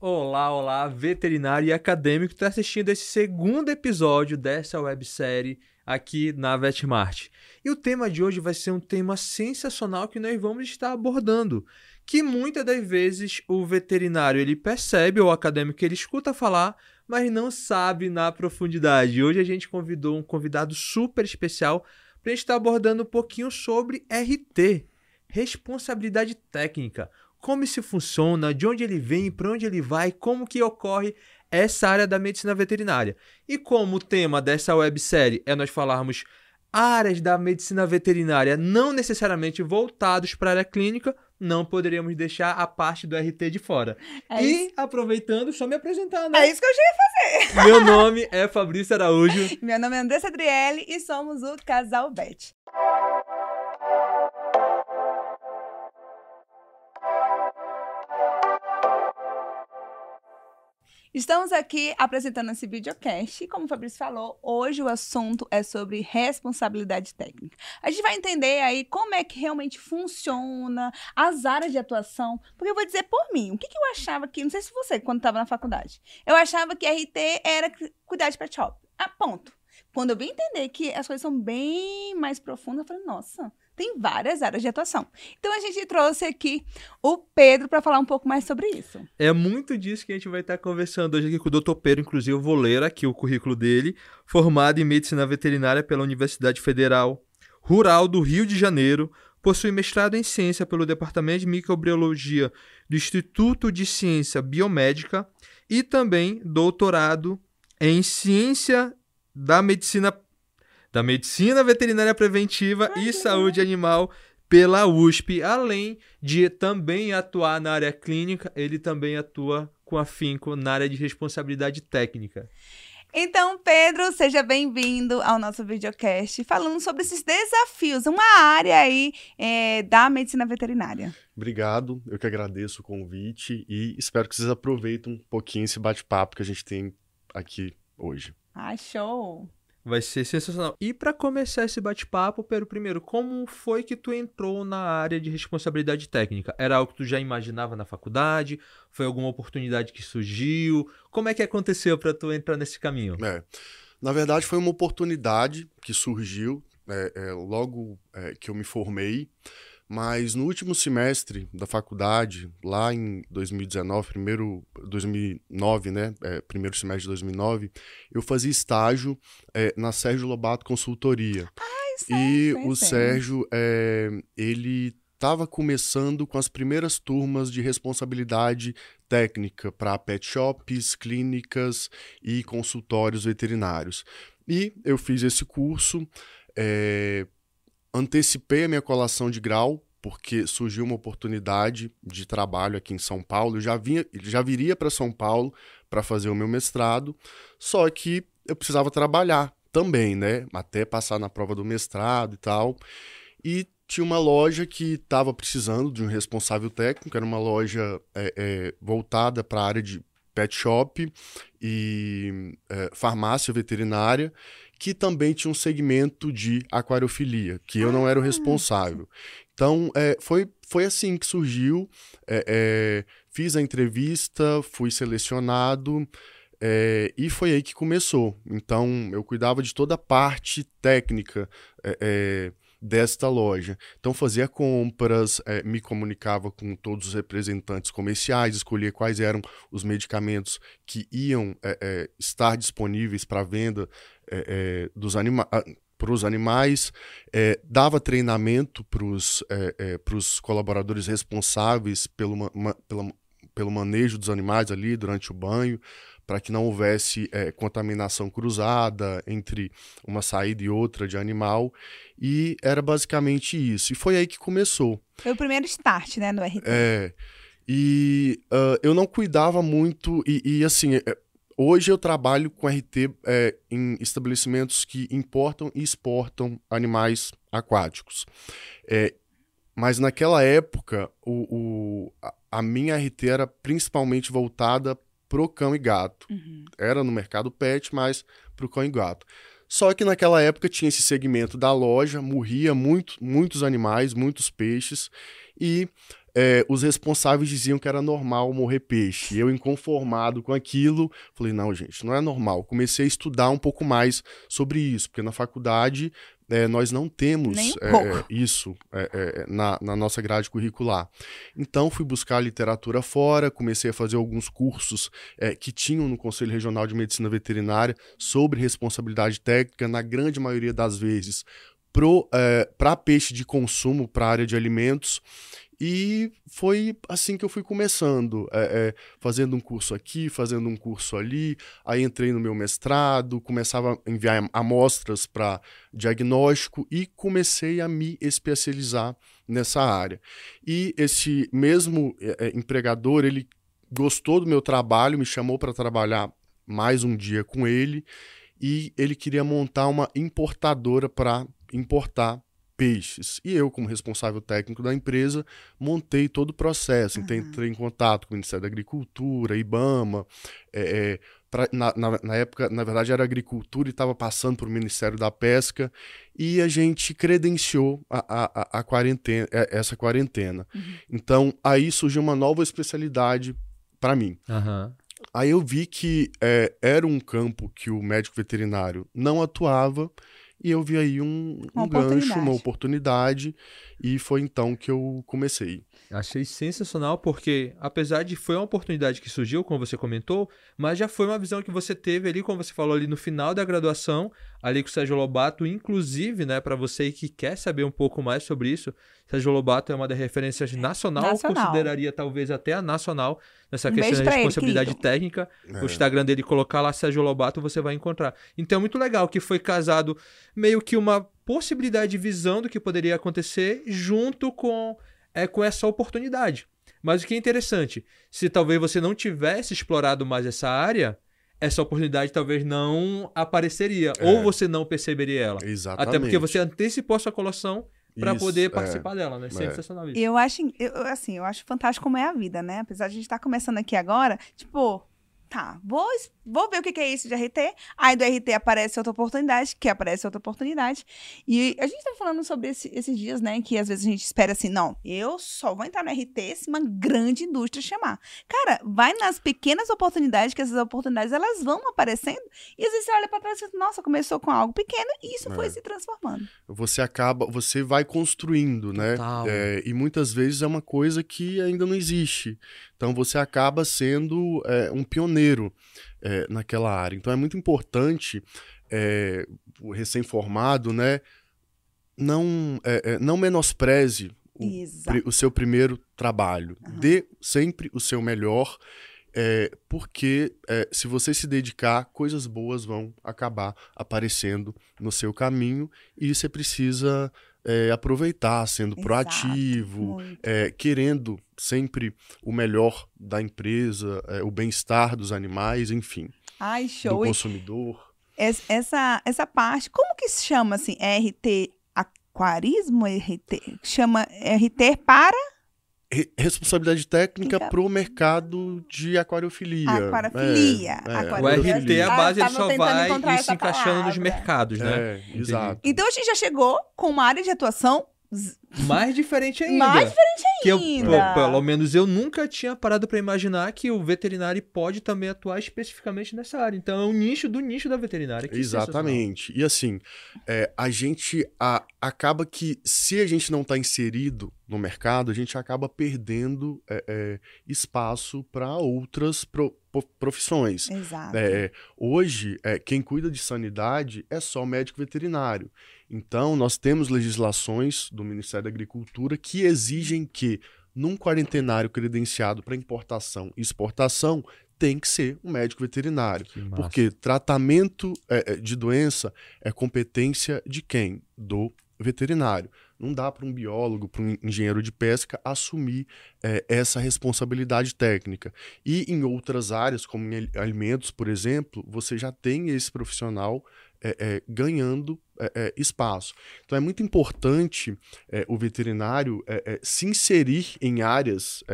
Olá, olá, veterinário e acadêmico que está assistindo esse segundo episódio dessa websérie aqui na Vetmart. E o tema de hoje vai ser um tema sensacional que nós vamos estar abordando, que muitas das vezes o veterinário ele percebe ou o acadêmico ele escuta falar, mas não sabe na profundidade. Hoje a gente convidou um convidado super especial para a gente estar abordando um pouquinho sobre RT, responsabilidade técnica como isso funciona, de onde ele vem, para onde ele vai, como que ocorre essa área da medicina veterinária. E como o tema dessa websérie é nós falarmos áreas da medicina veterinária não necessariamente voltados para a área clínica, não poderíamos deixar a parte do RT de fora. É e, isso. aproveitando, só me apresentando. Né? É isso que eu já ia fazer. Meu nome é Fabrício Araújo. Meu nome é Andressa Adriele e somos o Casal Bet. Estamos aqui apresentando esse videocast como o Fabrício falou, hoje o assunto é sobre responsabilidade técnica. A gente vai entender aí como é que realmente funciona, as áreas de atuação, porque eu vou dizer por mim, o que, que eu achava que, não sei se você, quando estava na faculdade, eu achava que RT era cuidar de pet shop. Ah, ponto. Quando eu vim entender que as coisas são bem mais profundas, eu falei, nossa, tem várias áreas de atuação. Então a gente trouxe aqui o Pedro para falar um pouco mais sobre isso. É muito disso que a gente vai estar conversando hoje aqui com o Dr. Pedro, inclusive eu vou ler aqui o currículo dele, formado em medicina veterinária pela Universidade Federal Rural do Rio de Janeiro, possui mestrado em ciência pelo Departamento de Microbiologia do Instituto de Ciência Biomédica e também doutorado em ciência da medicina da Medicina Veterinária Preventiva e Saúde Animal pela USP, além de também atuar na área clínica, ele também atua com afinco na área de responsabilidade técnica. Então, Pedro, seja bem-vindo ao nosso videocast, falando sobre esses desafios, uma área aí é, da medicina veterinária. Obrigado, eu que agradeço o convite e espero que vocês aproveitem um pouquinho esse bate-papo que a gente tem aqui hoje. Ah, show! Vai ser sensacional. E para começar esse bate-papo, Pedro, primeiro, como foi que tu entrou na área de responsabilidade técnica? Era algo que tu já imaginava na faculdade? Foi alguma oportunidade que surgiu? Como é que aconteceu para tu entrar nesse caminho? É, na verdade, foi uma oportunidade que surgiu é, é, logo é, que eu me formei. Mas no último semestre da faculdade, lá em 2019, primeiro 2009, né, é, primeiro semestre de 2009, eu fazia estágio é, na Sérgio Lobato Consultoria. Ai, sei, e sei, o sei. Sérgio, é, ele estava começando com as primeiras turmas de responsabilidade técnica para pet shops, clínicas e consultórios veterinários. E eu fiz esse curso. É, antecipei a minha colação de grau, porque surgiu uma oportunidade de trabalho aqui em São Paulo. Eu já, vinha, já viria para São Paulo para fazer o meu mestrado, só que eu precisava trabalhar também, né? Até passar na prova do mestrado e tal. E tinha uma loja que estava precisando de um responsável técnico, era uma loja é, é, voltada para a área de pet shop e é, farmácia veterinária que também tinha um segmento de aquariofilia, que eu não era o ah, responsável. Então, é, foi, foi assim que surgiu. É, é, fiz a entrevista, fui selecionado. É, e foi aí que começou. Então, eu cuidava de toda a parte técnica é, é, desta loja. Então, fazia compras, me comunicava com todos os representantes comerciais, escolhia quais eram os medicamentos que iam estar disponíveis para venda é, é, dos anima para os animais, é, dava treinamento para os é, colaboradores responsáveis pelo, ma, pela, pelo manejo dos animais ali durante o banho, para que não houvesse é, contaminação cruzada entre uma saída e outra de animal. E era basicamente isso. E foi aí que começou. Foi o primeiro start, né, no RT. É. E uh, eu não cuidava muito, e, e assim, Hoje eu trabalho com RT é, em estabelecimentos que importam e exportam animais aquáticos. É, mas naquela época, o, o, a minha RT era principalmente voltada pro cão e gato. Uhum. Era no mercado pet, mas pro cão e gato. Só que naquela época tinha esse segmento da loja, morria muito, muitos animais, muitos peixes, e é, os responsáveis diziam que era normal morrer peixe. Eu, inconformado com aquilo, falei: não, gente, não é normal. Comecei a estudar um pouco mais sobre isso, porque na faculdade é, nós não temos um é, isso é, é, na, na, nossa grade curricular. Então, fui buscar literatura fora, comecei a fazer alguns cursos é, que tinham no Conselho Regional de Medicina Veterinária sobre responsabilidade técnica, na grande maioria das vezes, para é, peixe de consumo, para área de alimentos. E foi assim que eu fui começando, é, é, fazendo um curso aqui, fazendo um curso ali. Aí entrei no meu mestrado, começava a enviar amostras para diagnóstico e comecei a me especializar nessa área. E esse mesmo é, é empregador, ele gostou do meu trabalho, me chamou para trabalhar mais um dia com ele e ele queria montar uma importadora para importar peixes. E eu, como responsável técnico da empresa, montei todo o processo. Então, entrei em contato com o Ministério da Agricultura, IBAMA. É, é, pra, na, na, na, época, na verdade, era agricultura e estava passando para o Ministério da Pesca. E a gente credenciou a, a, a quarentena, é, essa quarentena. Uhum. Então, aí surgiu uma nova especialidade para mim. Uhum. Aí eu vi que é, era um campo que o médico veterinário não atuava e eu vi aí um, um gancho, uma oportunidade, e foi então que eu comecei. Achei sensacional porque, apesar de foi uma oportunidade que surgiu, como você comentou, mas já foi uma visão que você teve ali, como você falou ali no final da graduação, ali com o Sérgio Lobato, inclusive, né, para você que quer saber um pouco mais sobre isso, Sérgio Lobato é uma das referências nacional, nacional. consideraria talvez até a nacional nessa um questão da responsabilidade ele, técnica. É. O Instagram dele colocar lá Sérgio Lobato, você vai encontrar. Então é muito legal que foi casado meio que uma possibilidade de visão do que poderia acontecer junto com é com essa oportunidade. Mas o que é interessante, se talvez você não tivesse explorado mais essa área, essa oportunidade talvez não apareceria. É. Ou você não perceberia ela. Exatamente. Até porque você antecipou a sua colocação para poder é. participar é, dela, né? Sensacional isso. Eu acho, eu, assim, eu acho fantástico como é a vida, né? Apesar de a gente estar tá começando aqui agora, tipo, tá, vou, vou ver o que é isso de RT. Aí do RT aparece outra oportunidade, que aparece outra oportunidade. E a gente tá falando sobre esse, esses dias, né? Que às vezes a gente espera assim, não, eu só vou entrar no RT se uma grande indústria chamar. Cara, vai nas pequenas oportunidades, que essas oportunidades elas vão aparecendo. E às vezes você olha pra trás e fala, nossa, começou com algo pequeno e isso é. foi se transformando. Você acaba, você vai construindo, né? É, e muitas vezes é uma coisa que ainda não existe. Então você acaba sendo é, um pioneiro é, naquela área. Então é muito importante é, o recém-formado, né, não, é, é, não menospreze o, o, seu primeiro trabalho. Uhum. Dê sempre o seu melhor, é, porque é, se você se dedicar, coisas boas vão acabar aparecendo no seu caminho e você precisa é, aproveitar, sendo Exato, proativo, é, querendo sempre o melhor da empresa, é, o bem-estar dos animais, enfim. Ai, show. Do consumidor. Essa, essa parte, como que se chama assim? RT aquarismo? RT? Chama RT para responsabilidade técnica para o mercado de aquariofilia. Aquariofilia. É, é. O RT, a base, ah, ele só vai se encaixando nos mercados, né? É, exato. Então a gente já chegou com uma área de atuação mais diferente ainda. Mais diferente que eu, pelo menos eu nunca tinha parado para imaginar que o veterinário pode também atuar especificamente nessa área. Então é um nicho do nicho da veterinária. Exatamente. E assim, é, a gente a, acaba que se a gente não está inserido no mercado, a gente acaba perdendo é, é, espaço para outras pro, profissões. Exato. É, hoje, é, quem cuida de sanidade é só médico veterinário. Então, nós temos legislações do Ministério da Agricultura que exigem que, num quarentenário credenciado para importação e exportação, tem que ser um médico veterinário. Porque tratamento é, é, de doença é competência de quem? Do veterinário. Não dá para um biólogo, para um engenheiro de pesca assumir é, essa responsabilidade técnica. E em outras áreas, como em alimentos, por exemplo, você já tem esse profissional é, é, ganhando é, é, espaço. Então é muito importante o veterinário se inserir em áreas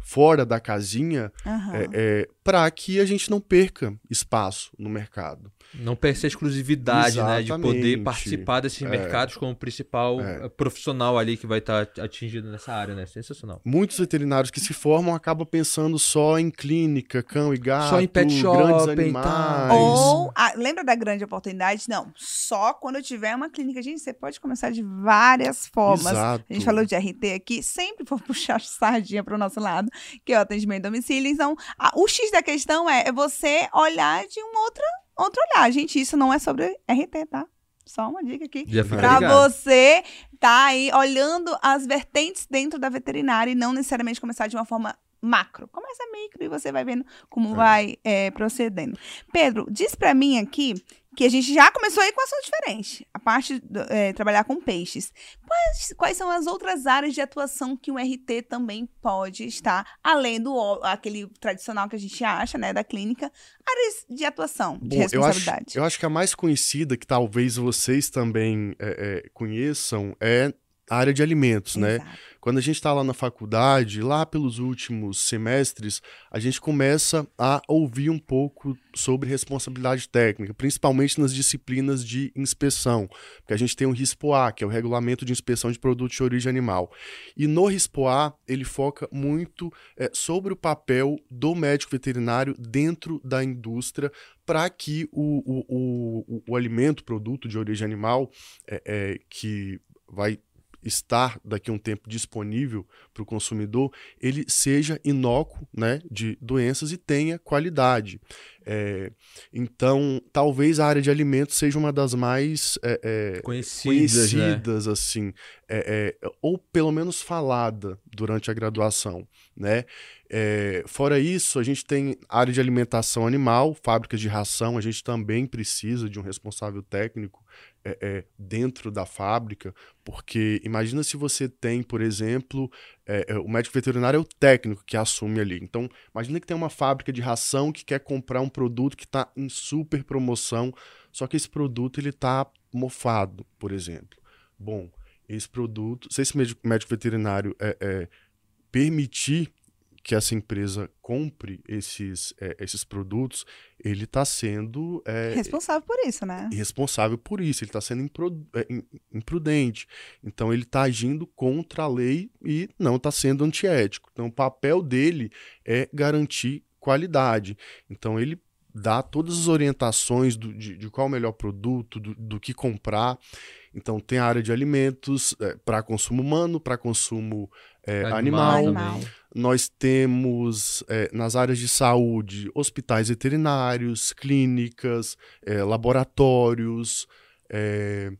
fora da casinha Aham. é, é, para que a gente não perca espaço no mercado. Não perca a exclusividade, né? De poder participar desses É. mercados como principal É. eh, profissional ali que vai estar atingido nessa área, né? Sensacional. Muitos veterinários que se formam acabam pensando só em clínica, cão e gato, Só em pet shop grandes e animais. Ou, ah, lembra da grande oportunidade? Não, só quando eu tiver uma clínica. Gente, você pode começar de várias formas. Exato. A gente falou de RT aqui, sempre vou puxar sardinha para o nosso lado, que é o atendimento em domicílio. Então, a- o X da questão é, é você olhar de um outro, outro olhar. Gente, isso não é sobre RT, tá? Só uma dica aqui. Já fica Pra ligado. você tá aí olhando as vertentes dentro da veterinária e não necessariamente começar de uma forma macro. Começa micro e você vai vendo como É. vai é, procedendo. Pedro, diz pra mim aqui que a gente já começou aí com assunto diferente. A parte do, é, trabalhar com peixes. Quais, quais são as outras áreas de atuação que o RT também pode estar, além do aquele tradicional que a gente acha, né, da clínica, áreas de atuação, de Bom, eu acho, responsabilidade. eu acho que a mais conhecida, que talvez vocês também é, é, conheçam, é a área de alimentos, né? Quando a gente está lá na faculdade, lá pelos últimos semestres, a gente começa a ouvir um pouco sobre responsabilidade técnica, principalmente nas disciplinas de inspeção, porque a gente tem o RISPOA, que é o Regulamento de Inspeção de Produtos de Origem Animal. E no RISPOA, ele foca muito é, sobre o papel do médico veterinário dentro da indústria para que o, o, o, o, o alimento, produto de origem animal, é, é, que vai estar daqui a um tempo disponível para o consumidor, ele seja inócuo né, de doenças e tenha qualidade. É, então, talvez a área de alimentos seja uma das mais é, é, Conhecidas, né? conhecidas, assim, é, é, ou pelo menos falada durante a graduação, né? É, fora isso, a gente tem área de alimentação animal, fábricas de ração, a gente também precisa de um responsável técnico é, é, dentro da fábrica, porque imagina se você tem, por exemplo, é, é, o médico veterinário é o técnico que assume ali. Então, imagina que tem uma fábrica de ração que quer comprar um produto que está em super promoção, só que esse produto ele está mofado, por exemplo. Bom, esse produto, se esse médico, veterinário é, é, permitir que essa empresa compre esses, é, esses produtos, ele está sendo é, Responsável por isso, né? responsável por isso, ele está sendo é, im- imprudente. Então, ele está agindo contra a lei e não está sendo antiético. Então, o papel dele é garantir qualidade. Então, ele dá todas as orientações do- de, de qual é o melhor produto, do, do que comprar. Então, tem a área de alimentos para consumo humano, para consumo é, animal. Animal. Nós temos é, nas áreas de saúde hospitais veterinários, clínicas, é, laboratórios, é,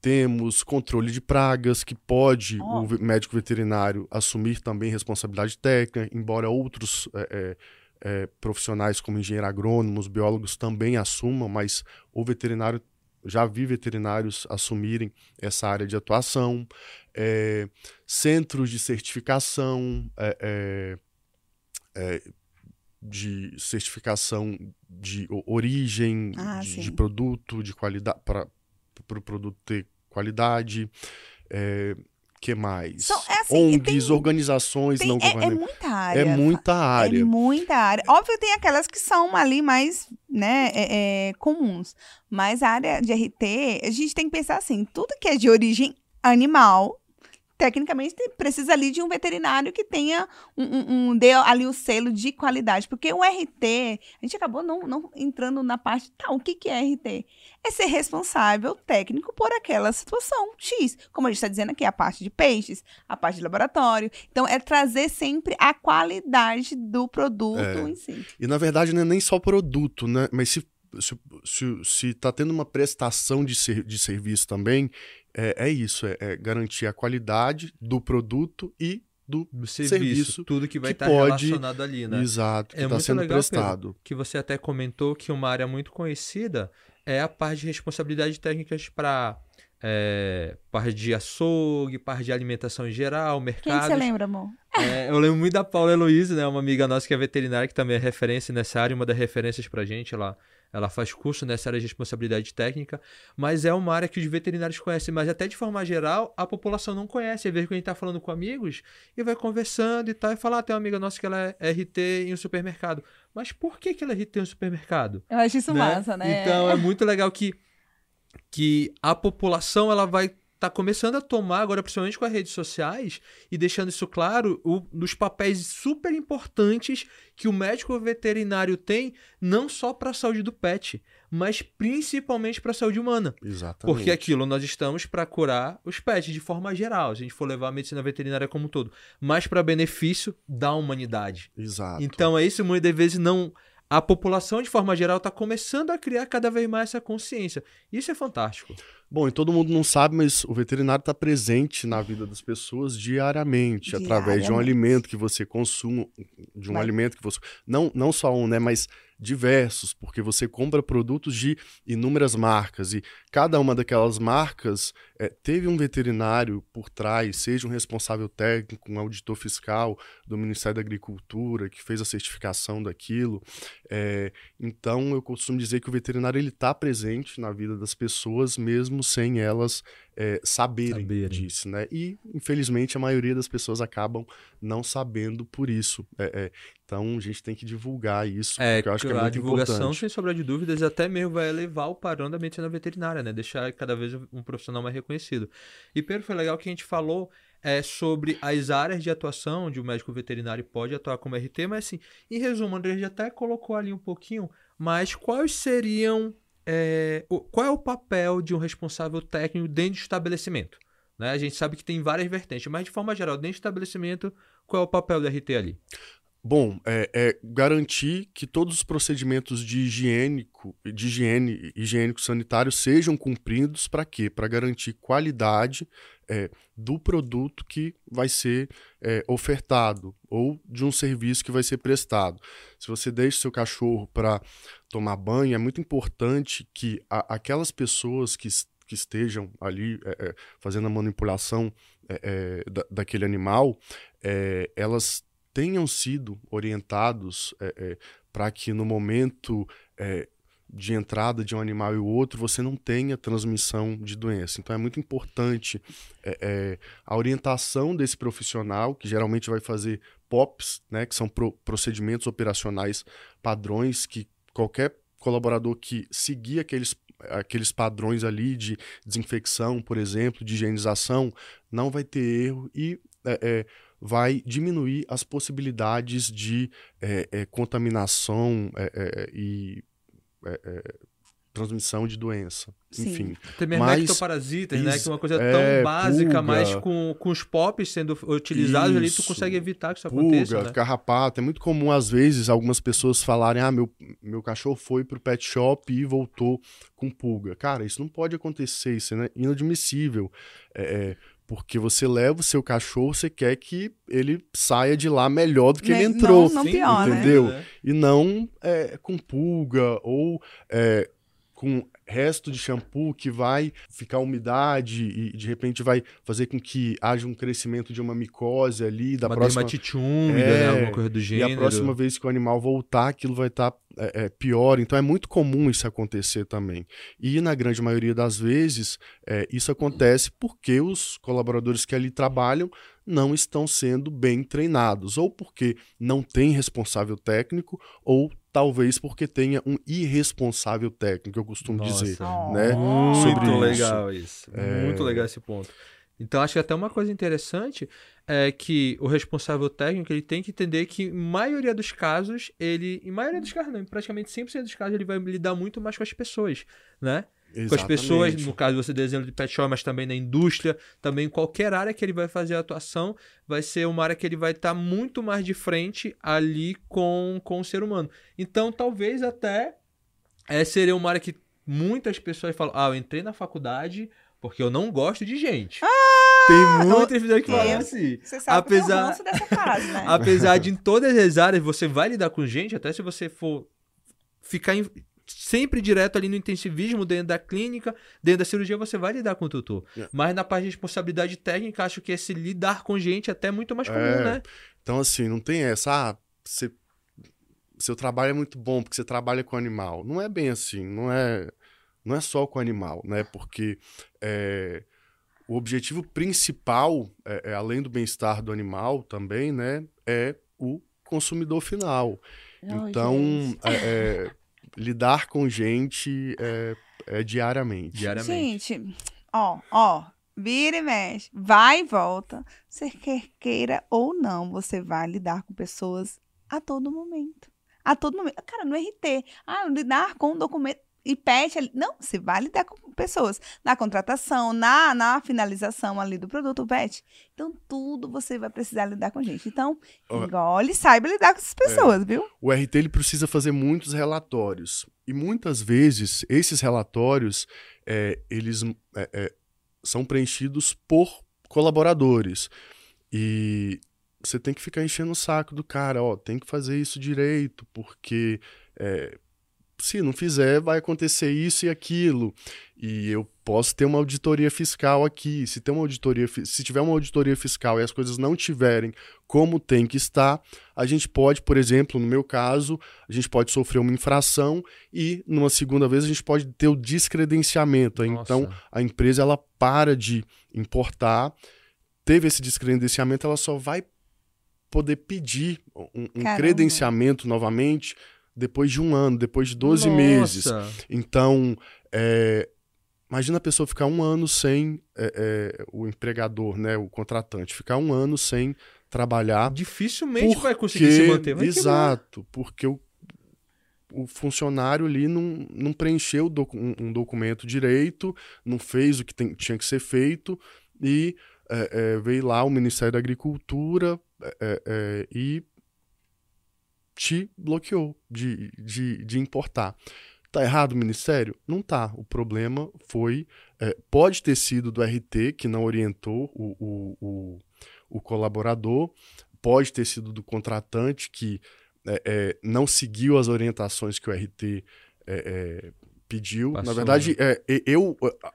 temos controle de pragas, que pode Ó. o médico veterinário assumir também responsabilidade técnica, embora outros é, é, profissionais como engenheiro agrônomos, biólogos também assumam, mas o veterinário já vi veterinários assumirem essa área de atuação, é, centros de certificação, é, é, de certificação de origem Ah, de, de produto, de qualidade, para o produto ter qualidade. É, que mais? São- é assim, ONGs, tem- organizações Tem- não é, é governamentais. muita área. É muita É área. muita área. Óbvio tem aquelas que são ali mais, né, é, é, comuns. Mas a área de RT, a gente tem que pensar assim, tudo que é de origem animal, tecnicamente precisa ali de um veterinário que tenha um, um, um- dê ali o selo de qualidade. Porque o RT, a gente acabou não, não entrando na parte, tá, o que, que é RT? É ser responsável técnico por aquela situação X. Como a gente está dizendo aqui, a parte de peixes, a parte de laboratório. Então, é trazer sempre a qualidade do produto É. em si. E na verdade não é nem só produto, né? Mas se, se, se, se tá tendo uma prestação de, ser, de serviço também, é, é isso, é, é garantir a qualidade do produto e do Do serviço, Serviço tudo que vai que estar pode- relacionado ali, né? exato que É está muito sendo legal, prestado. que você até comentou que uma área muito conhecida é a parte de responsabilidade técnicas para parte de açougue, parte de alimentação em geral, Quem que mercados. você lembra, amor? É, eu lembro muito da Paula Heloísa, né? Uma amiga nossa que é veterinária, que também é referência nessa área, uma das referências pra gente. Ela, ela faz curso nessa área de responsabilidade técnica, mas é uma área que os veterinários conhecem, mas até de forma geral a população não conhece. Às vezes que a gente tá falando com amigos e vai conversando e tal, e fala, ah, tem uma amiga nossa que ela é RT em um supermercado. Mas por que, que ela é RT em um supermercado? Eu acho isso né? massa, né? Então é muito legal que, que a população ela vai tá começando a tomar agora, principalmente com as redes sociais, e deixando isso claro, o, dos papéis super importantes que o médico veterinário tem, não só para a saúde do pet, mas principalmente para a saúde humana. Exatamente. Porque aquilo nós estamos para curar os pets de forma geral, se a gente for levar a medicina veterinária como um todo, mas para benefício da humanidade. Exato. Então é isso, muitas vezes não a população, de forma geral, está começando a criar cada vez mais essa consciência. Isso é fantástico. Bom, e todo mundo não sabe, mas o veterinário está presente na vida das pessoas diariamente, Diariamente. através de um alimento que você consuma, de um alimento que você. Não, não só um, né? Mas diversos, porque você compra produtos de inúmeras marcas e cada uma daquelas marcas eh, teve um veterinário por trás, seja um responsável técnico, um auditor fiscal do Ministério da Agricultura que fez a certificação daquilo. Eh, então eu costumo dizer que o veterinário ele está presente na vida das pessoas mesmo sem elas eh, saberem, Saberem. disso, né? E infelizmente a maioria das pessoas acabam não sabendo por isso. Eh, eh, então a gente tem que divulgar isso, É, porque eu acho que é a muito divulgação, importante. sem sombra de dúvidas, até mesmo vai elevar o padrão da medicina veterinária, né? Deixar cada vez um profissional mais reconhecido. E Pedro, foi legal que a gente falou é, sobre as áreas de atuação onde o médico veterinário pode atuar como RT, mas assim, em resumo, o André já até colocou ali um pouquinho, mas quais seriam. É, qual é o papel de um responsável técnico dentro do estabelecimento? Né? A gente sabe que tem várias vertentes, mas de forma geral, dentro do estabelecimento, qual é o papel do RT ali? Bom, é, é garantir que todos os procedimentos de higiênico, de higiene, higiênico sanitário sejam cumpridos para quê? Para garantir qualidade é, do produto que vai ser é, ofertado ou de um serviço que vai ser prestado. Se você deixa seu cachorro para tomar banho, é muito importante que a- aquelas pessoas que, que estejam ali é, é, fazendo a manipulação é, da- daquele animal, elas tenham sido orientados para que no momento é, de entrada de um animal e o outro você não tenha transmissão de doença. Então é muito importante é, é, a orientação desse profissional, que geralmente vai fazer POPs, né, que são pro- procedimentos operacionais padrões que qualquer colaborador que seguir aqueles aqueles padrões ali de desinfecção, por exemplo, de higienização, não vai ter erro e é, é, vai diminuir as possibilidades de é, é, contaminação é, é, e é, é, transmissão de doença. Sim. Enfim, Tem mesmo Mas- ectoparasitas, né? Isso, Que é uma coisa é, tão básica, pulga. mas com, com os POPs sendo utilizados ali, tu Isso. consegue evitar que isso aconteça, pulga, né? carrapato. É muito comum, às vezes, algumas pessoas falarem: ah, meu, meu cachorro foi pro pet shop e voltou com pulga. Cara, isso não pode acontecer, isso é inadmissível. É, é, porque você leva o seu cachorro, você quer que ele saia de lá melhor do que ele Né? entrou. Não, não pior, né? entendeu? né? E não é, com pulga ou é, com resto de shampoo que vai ficar umidade e de repente vai fazer com que haja um crescimento de uma micose ali da Uma próxima dermatite úmida, É, né? Alguma coisa do e gênero. a próxima vez que o animal voltar, aquilo vai estar é, é, pior. Então é muito comum isso acontecer também. E na grande maioria das vezes, é, isso acontece porque os colaboradores que ali trabalham não estão sendo bem treinados, ou porque não tem responsável técnico, ou talvez porque tenha um irresponsável técnico, eu costumo Nossa, dizer. Né, Muito sobre isso. legal isso. É. Muito legal esse ponto. Então, acho que até uma coisa interessante é que o responsável técnico ele tem que entender que, em maioria dos casos, ele. Em maioria dos casos, não, em praticamente 100% dos casos, ele vai lidar muito mais com as pessoas, né? com as pessoas, Exatamente. no caso você deu exemplo de pet shop, mas também na indústria, também em qualquer área que ele vai fazer a atuação, vai ser uma área que ele vai estar muito mais de frente ali com, com o ser humano. Então, talvez até é, seria uma área que muitas pessoas falam, ah, eu entrei na faculdade porque eu não gosto de gente. Tem muitas pessoas que falam é. assim. Você sabe que Apesar- ranço dessa frase, né? Apesar de em todas as áreas você vai lidar com gente, até se você for ficar em- sempre direto ali no intensivismo, dentro da clínica, dentro da cirurgia, você vai lidar com o tutor. É. Mas na parte de responsabilidade técnica, acho que esse lidar com gente é até muito mais comum, É. né? Então, assim, não tem essa, ah, você, seu trabalho é muito bom porque você trabalha com animal. Não é bem assim, não é, não é só com animal, né? Porque é, o objetivo principal, é, é, além do bem-estar do animal também, né? É o consumidor final. Então, é, é, lidar com gente é, é diariamente. Diariamente. Gente, ó, ó, vira e mexe, vai e volta. Você quer queira ou não, você vai lidar com pessoas a todo momento. A todo momento. Cara, no RT. Ah, lidar com documento e pet ali. Não, você vai lidar com pessoas. Na contratação, na, na finalização ali do produto, pet. Então, tudo você vai precisar lidar com gente. Então, engole e saiba lidar com essas pessoas, viu? O RT ele precisa fazer muitos relatórios. E muitas vezes, esses relatórios, é, eles é, é, são preenchidos por colaboradores. E você tem que ficar enchendo o saco do cara, ó, tem que fazer isso direito, porque é, se não fizer, vai acontecer isso e aquilo. E eu posso ter uma auditoria fiscal aqui. Se, tem uma auditoria, se tiver uma auditoria fiscal e as coisas não tiverem como tem que estar, a gente pode, por exemplo, no meu caso, a gente pode sofrer uma infração e, numa segunda vez, a gente pode ter o descredenciamento. Então, Nossa. a empresa ela para de importar, teve esse descredenciamento, ela só vai poder pedir um, um credenciamento novamente depois de um ano, depois de 12 Nossa. meses. Então, é, imagina a pessoa ficar um ano sem é, é, o empregador, né, o contratante, ficar um ano sem trabalhar. Dificilmente vai porque- conseguir se manter. Vai quebrar. Exato, porque o, o funcionário ali não, não preencheu docu- um, um documento direito, não fez o que tem- tinha que ser feito e é, é, veio lá o Ministério da Agricultura é, e te bloqueou de, de, de importar. Tá errado o Ministério? Não tá. O problema foi. é, pode ter sido do RT que não orientou o, o, o, o colaborador, pode ter sido do contratante que é, é, não seguiu as orientações que o RT é, é, pediu. Passou, Na verdade, é, e- eu. é,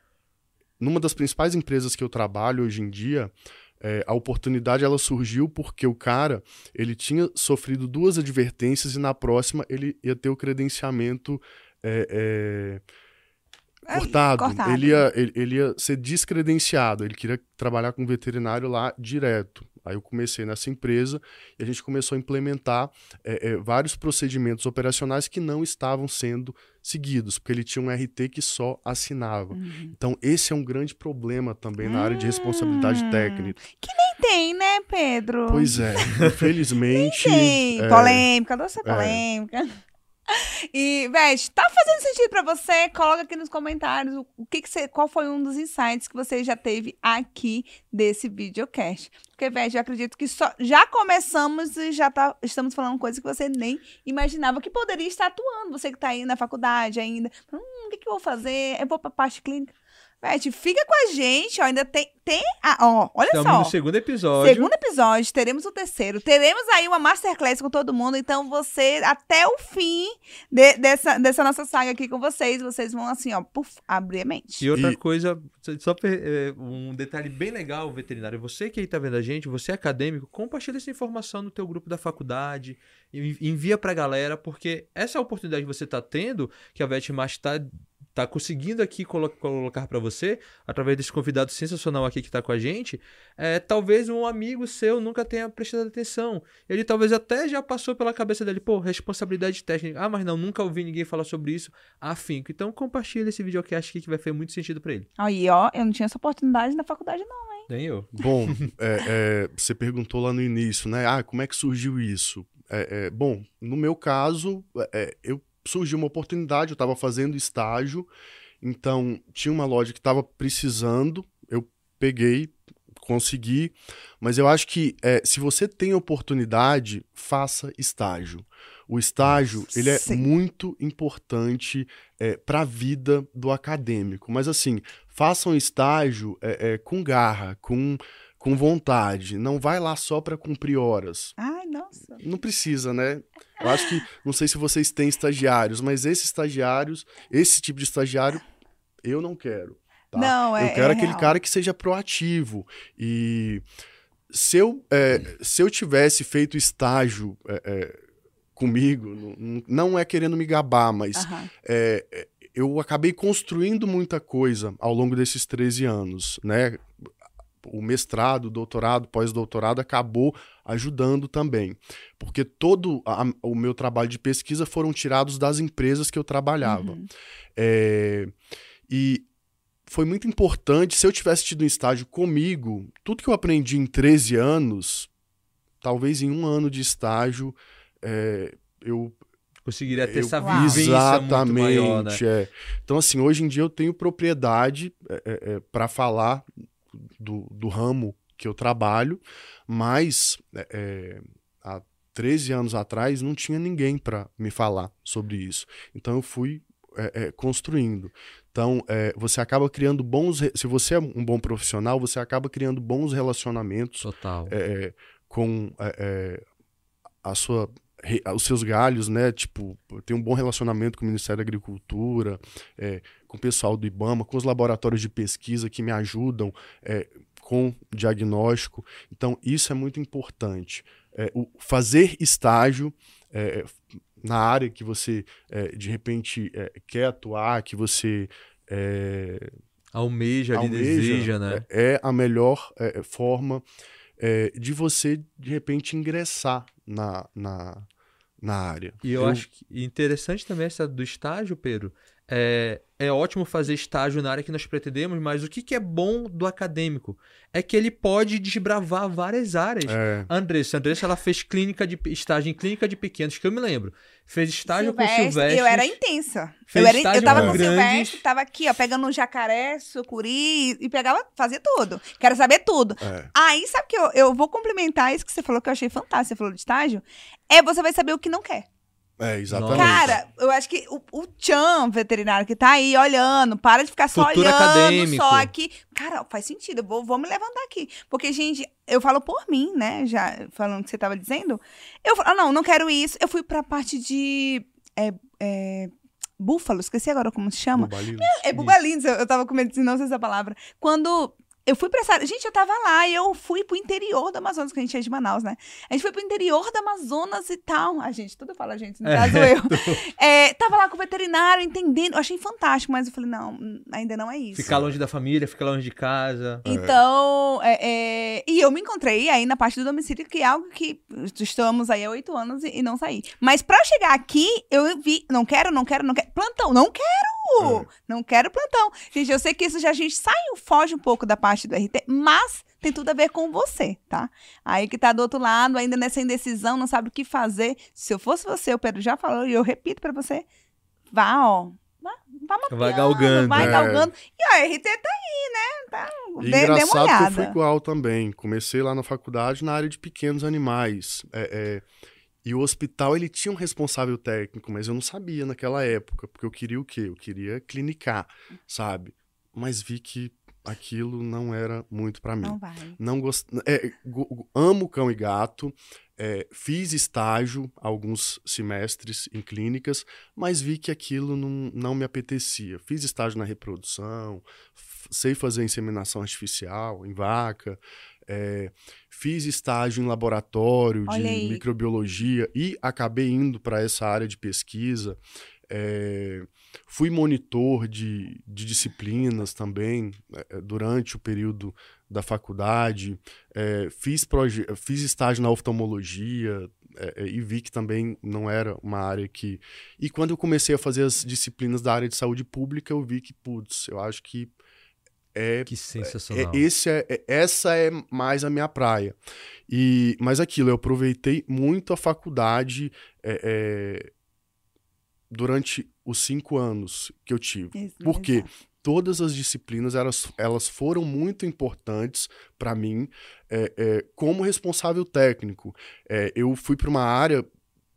Numa das principais empresas que eu trabalho hoje em dia, é, a oportunidade ela surgiu porque o cara ele tinha sofrido duas advertências e na próxima ele ia ter o credenciamento é, é, Ai, cortado. cortado. Ele, ia, ele, ele ia ser descredenciado. Ele queria trabalhar com veterinário lá direto. Aí eu comecei nessa empresa e a gente começou a implementar é, é, vários procedimentos operacionais que não estavam sendo seguidos, porque ele tinha um RT que só assinava. Uhum. Então, esse é um grande problema também na área de responsabilidade Hum. técnica. Tem, né, Pedro? Pois é, infelizmente. Tem. é, Polêmica, adoro ser polêmica. E, Veste, tá fazendo sentido pra você? Coloca aqui nos comentários o, que, que você, qual foi um dos insights que você já teve aqui desse videocast. Porque, Veste, eu acredito que só, já começamos e já tá, estamos falando coisas que você nem imaginava que poderia estar atuando. Você que tá aí na faculdade ainda. Hum, o que, que eu vou fazer? Eu vou pra parte clínica. Veste, fica com a gente, ó, ainda tem, tem, a- ó, olha Estamos só. no segundo episódio. Segundo episódio, teremos o terceiro. Teremos aí uma masterclass com todo mundo. Então, você, até o fim de- dessa, dessa nossa saga aqui com vocês, vocês vão assim, ó, puf, abrir a mente. E outra E- coisa, só é, um detalhe bem legal, veterinário. Você que aí tá vendo a gente, você é acadêmico, compartilha essa informação no teu grupo da faculdade, envia pra galera, porque essa é a oportunidade que você tá tendo, que a VetMart tá, tá conseguindo aqui colo- colocar pra você, através desse convidado sensacional aqui que tá com a gente, é, talvez um amigo seu nunca tenha prestado atenção. Ele talvez até já passou pela cabeça dele, pô, responsabilidade técnica. Ah, mas não, nunca ouvi ninguém falar sobre isso. Afinco. Então compartilha esse videocast aqui que vai fazer muito sentido pra ele. Aí, ó, eu não tinha essa oportunidade na faculdade, não. Nem eu. Bom, é, é, você perguntou lá no início, né? Ah, como é que surgiu isso? É, é, bom, no meu caso, é, eu surgiu uma oportunidade, eu estava fazendo estágio, então tinha uma loja que estava precisando, eu peguei, consegui, mas eu acho que é, se você tem oportunidade, faça estágio. O estágio, ele é Sim. muito importante para a vida do acadêmico, mas assim, façam estágio é, é, com garra, com, com vontade, não vai lá só para cumprir horas. Ai, Nossa. Não precisa, né? Eu acho que, não sei se vocês têm estagiários, mas esses estagiários, esse tipo de estagiário, eu não quero. Tá? Não, é Eu quero é aquele real. cara que seja proativo. E se eu, é, se eu tivesse feito estágio é, é, comigo, não, não é querendo me gabar, mas é, é, eu acabei construindo muita coisa ao longo desses 13 anos, né? O mestrado, o doutorado, pós-doutorado acabou ajudando também, porque todo a- o meu trabalho de pesquisa foram tirados das empresas que eu trabalhava. Uhum. É, e foi muito importante, se eu tivesse tido um estágio comigo, tudo que eu aprendi em 13 anos, talvez em um ano de estágio, é, eu Conseguiria ter eu- essa vivência Exatamente. muito maior, né? é. Então, assim, hoje em dia eu tenho propriedade para falar do, do ramo que eu trabalho, mas é, é, há 13 anos atrás não tinha ninguém para me falar sobre isso. Então eu fui é, é, construindo. Então, é, você acaba criando bons. Se você é um bom profissional, você acaba criando bons relacionamentos Total. é, com é, é, a sua os seus galhos, né? Tipo, tenho um bom relacionamento com o Ministério da Agricultura, é, com o pessoal do IBAMA, com os laboratórios de pesquisa que me ajudam é, com diagnóstico. Então, isso é muito importante. É, o fazer estágio é, na área que você, é, de repente, é, quer atuar, que você é, Almeja, almeja, deseja, né? é, é a melhor é, forma é, de você, de repente, ingressar na, na, na área. E eu, acho que interessante também essa do estágio, Pedro. É, é ótimo fazer estágio na área que nós pretendemos, mas o que, que é bom do acadêmico? É que ele pode desbravar várias áreas. É, Andressa, Andressa ela fez clínica de estágio em clínica de pequenos, que eu me lembro. Fez estágio com Silvestre. Eu era intensa. Eu, era, eu tava com com. Silvestre, tava aqui, ó, pegando um jacaré, sucuri e pegava, fazia tudo. Quero saber tudo. é, Aí, sabe que eu, eu vou complementar isso que você falou, que eu achei fantástico, você falou de estágio, é você vai saber o que não quer. É, exatamente. Cara, eu acho que o, o Tchan, veterinário, que tá aí olhando, para de ficar só Futuro olhando, acadêmico. só aqui. Cara, faz sentido, eu vou, vou me levantar aqui. Porque, gente, eu falo por mim, né? Já falando o que você tava dizendo. Eu falo, ah, não, não quero isso. Eu fui pra parte de. É, é, búfalo, esqueci agora como se chama. Bubalinos. É bubalinos, eu, eu tava com medo de não sei essa palavra. Quando eu fui pra essa área, gente, eu tava lá e eu fui pro interior do Amazonas, que a gente é de Manaus, né? A gente foi pro interior do Amazonas e tal. A gente, tudo fala gente, no É, caso eu. É, tava lá com o veterinário, entendendo. Eu achei fantástico, mas eu falei, não, hum, ainda não é isso. Ficar longe da família, ficar longe de casa. Então, é, é, e eu me encontrei aí na parte do domicílio, que é algo que estamos aí há oito anos e, e não saí. Mas pra chegar aqui, eu vi, não quero, não quero, não quero. Plantão, não quero! É. Não quero plantão. Gente, eu sei que isso já a gente sai, foge um pouco da parte do RT, mas tem tudo a ver com você, tá? Aí que tá do outro lado, ainda nessa indecisão, não sabe o que fazer. Se eu fosse você, o Pedro já falou, e eu repito pra você, vá, ó. Vá, vá mapeando, Vai galgando. Vai É. galgando. E a RT tá aí, né? Tá, E dê, dê uma engraçado que eu fui igual também. Comecei lá na faculdade na área de pequenos animais. É, é, e o hospital, ele tinha um responsável técnico, mas eu não sabia naquela época, porque eu queria o quê? Eu queria clinicar, sabe? Mas vi que aquilo não era muito pra mim. Não vai. Não gost... é, amo cão e gato. é, fiz estágio alguns semestres em clínicas, mas vi que aquilo não, não me apetecia. Fiz estágio na reprodução, sei fazer inseminação artificial em vaca, é, fiz estágio em laboratório de aí. microbiologia e acabei indo para essa área de pesquisa. É, fui monitor de, de disciplinas também é, durante o período da faculdade, é, fiz, fiz estágio na oftalmologia é, é, e vi que também não era uma área que. E quando eu comecei a fazer as disciplinas da área de saúde pública, eu vi que, putz, eu acho que é Que é, sensacional. esse é, é- essa é mais a minha praia. E, mas aquilo, eu aproveitei muito a faculdade é, é, durante os cinco anos que eu tive. Ex- Por quê? exato. Todas as disciplinas elas, elas foram muito importantes para mim é, é, como responsável técnico. É, eu fui para uma área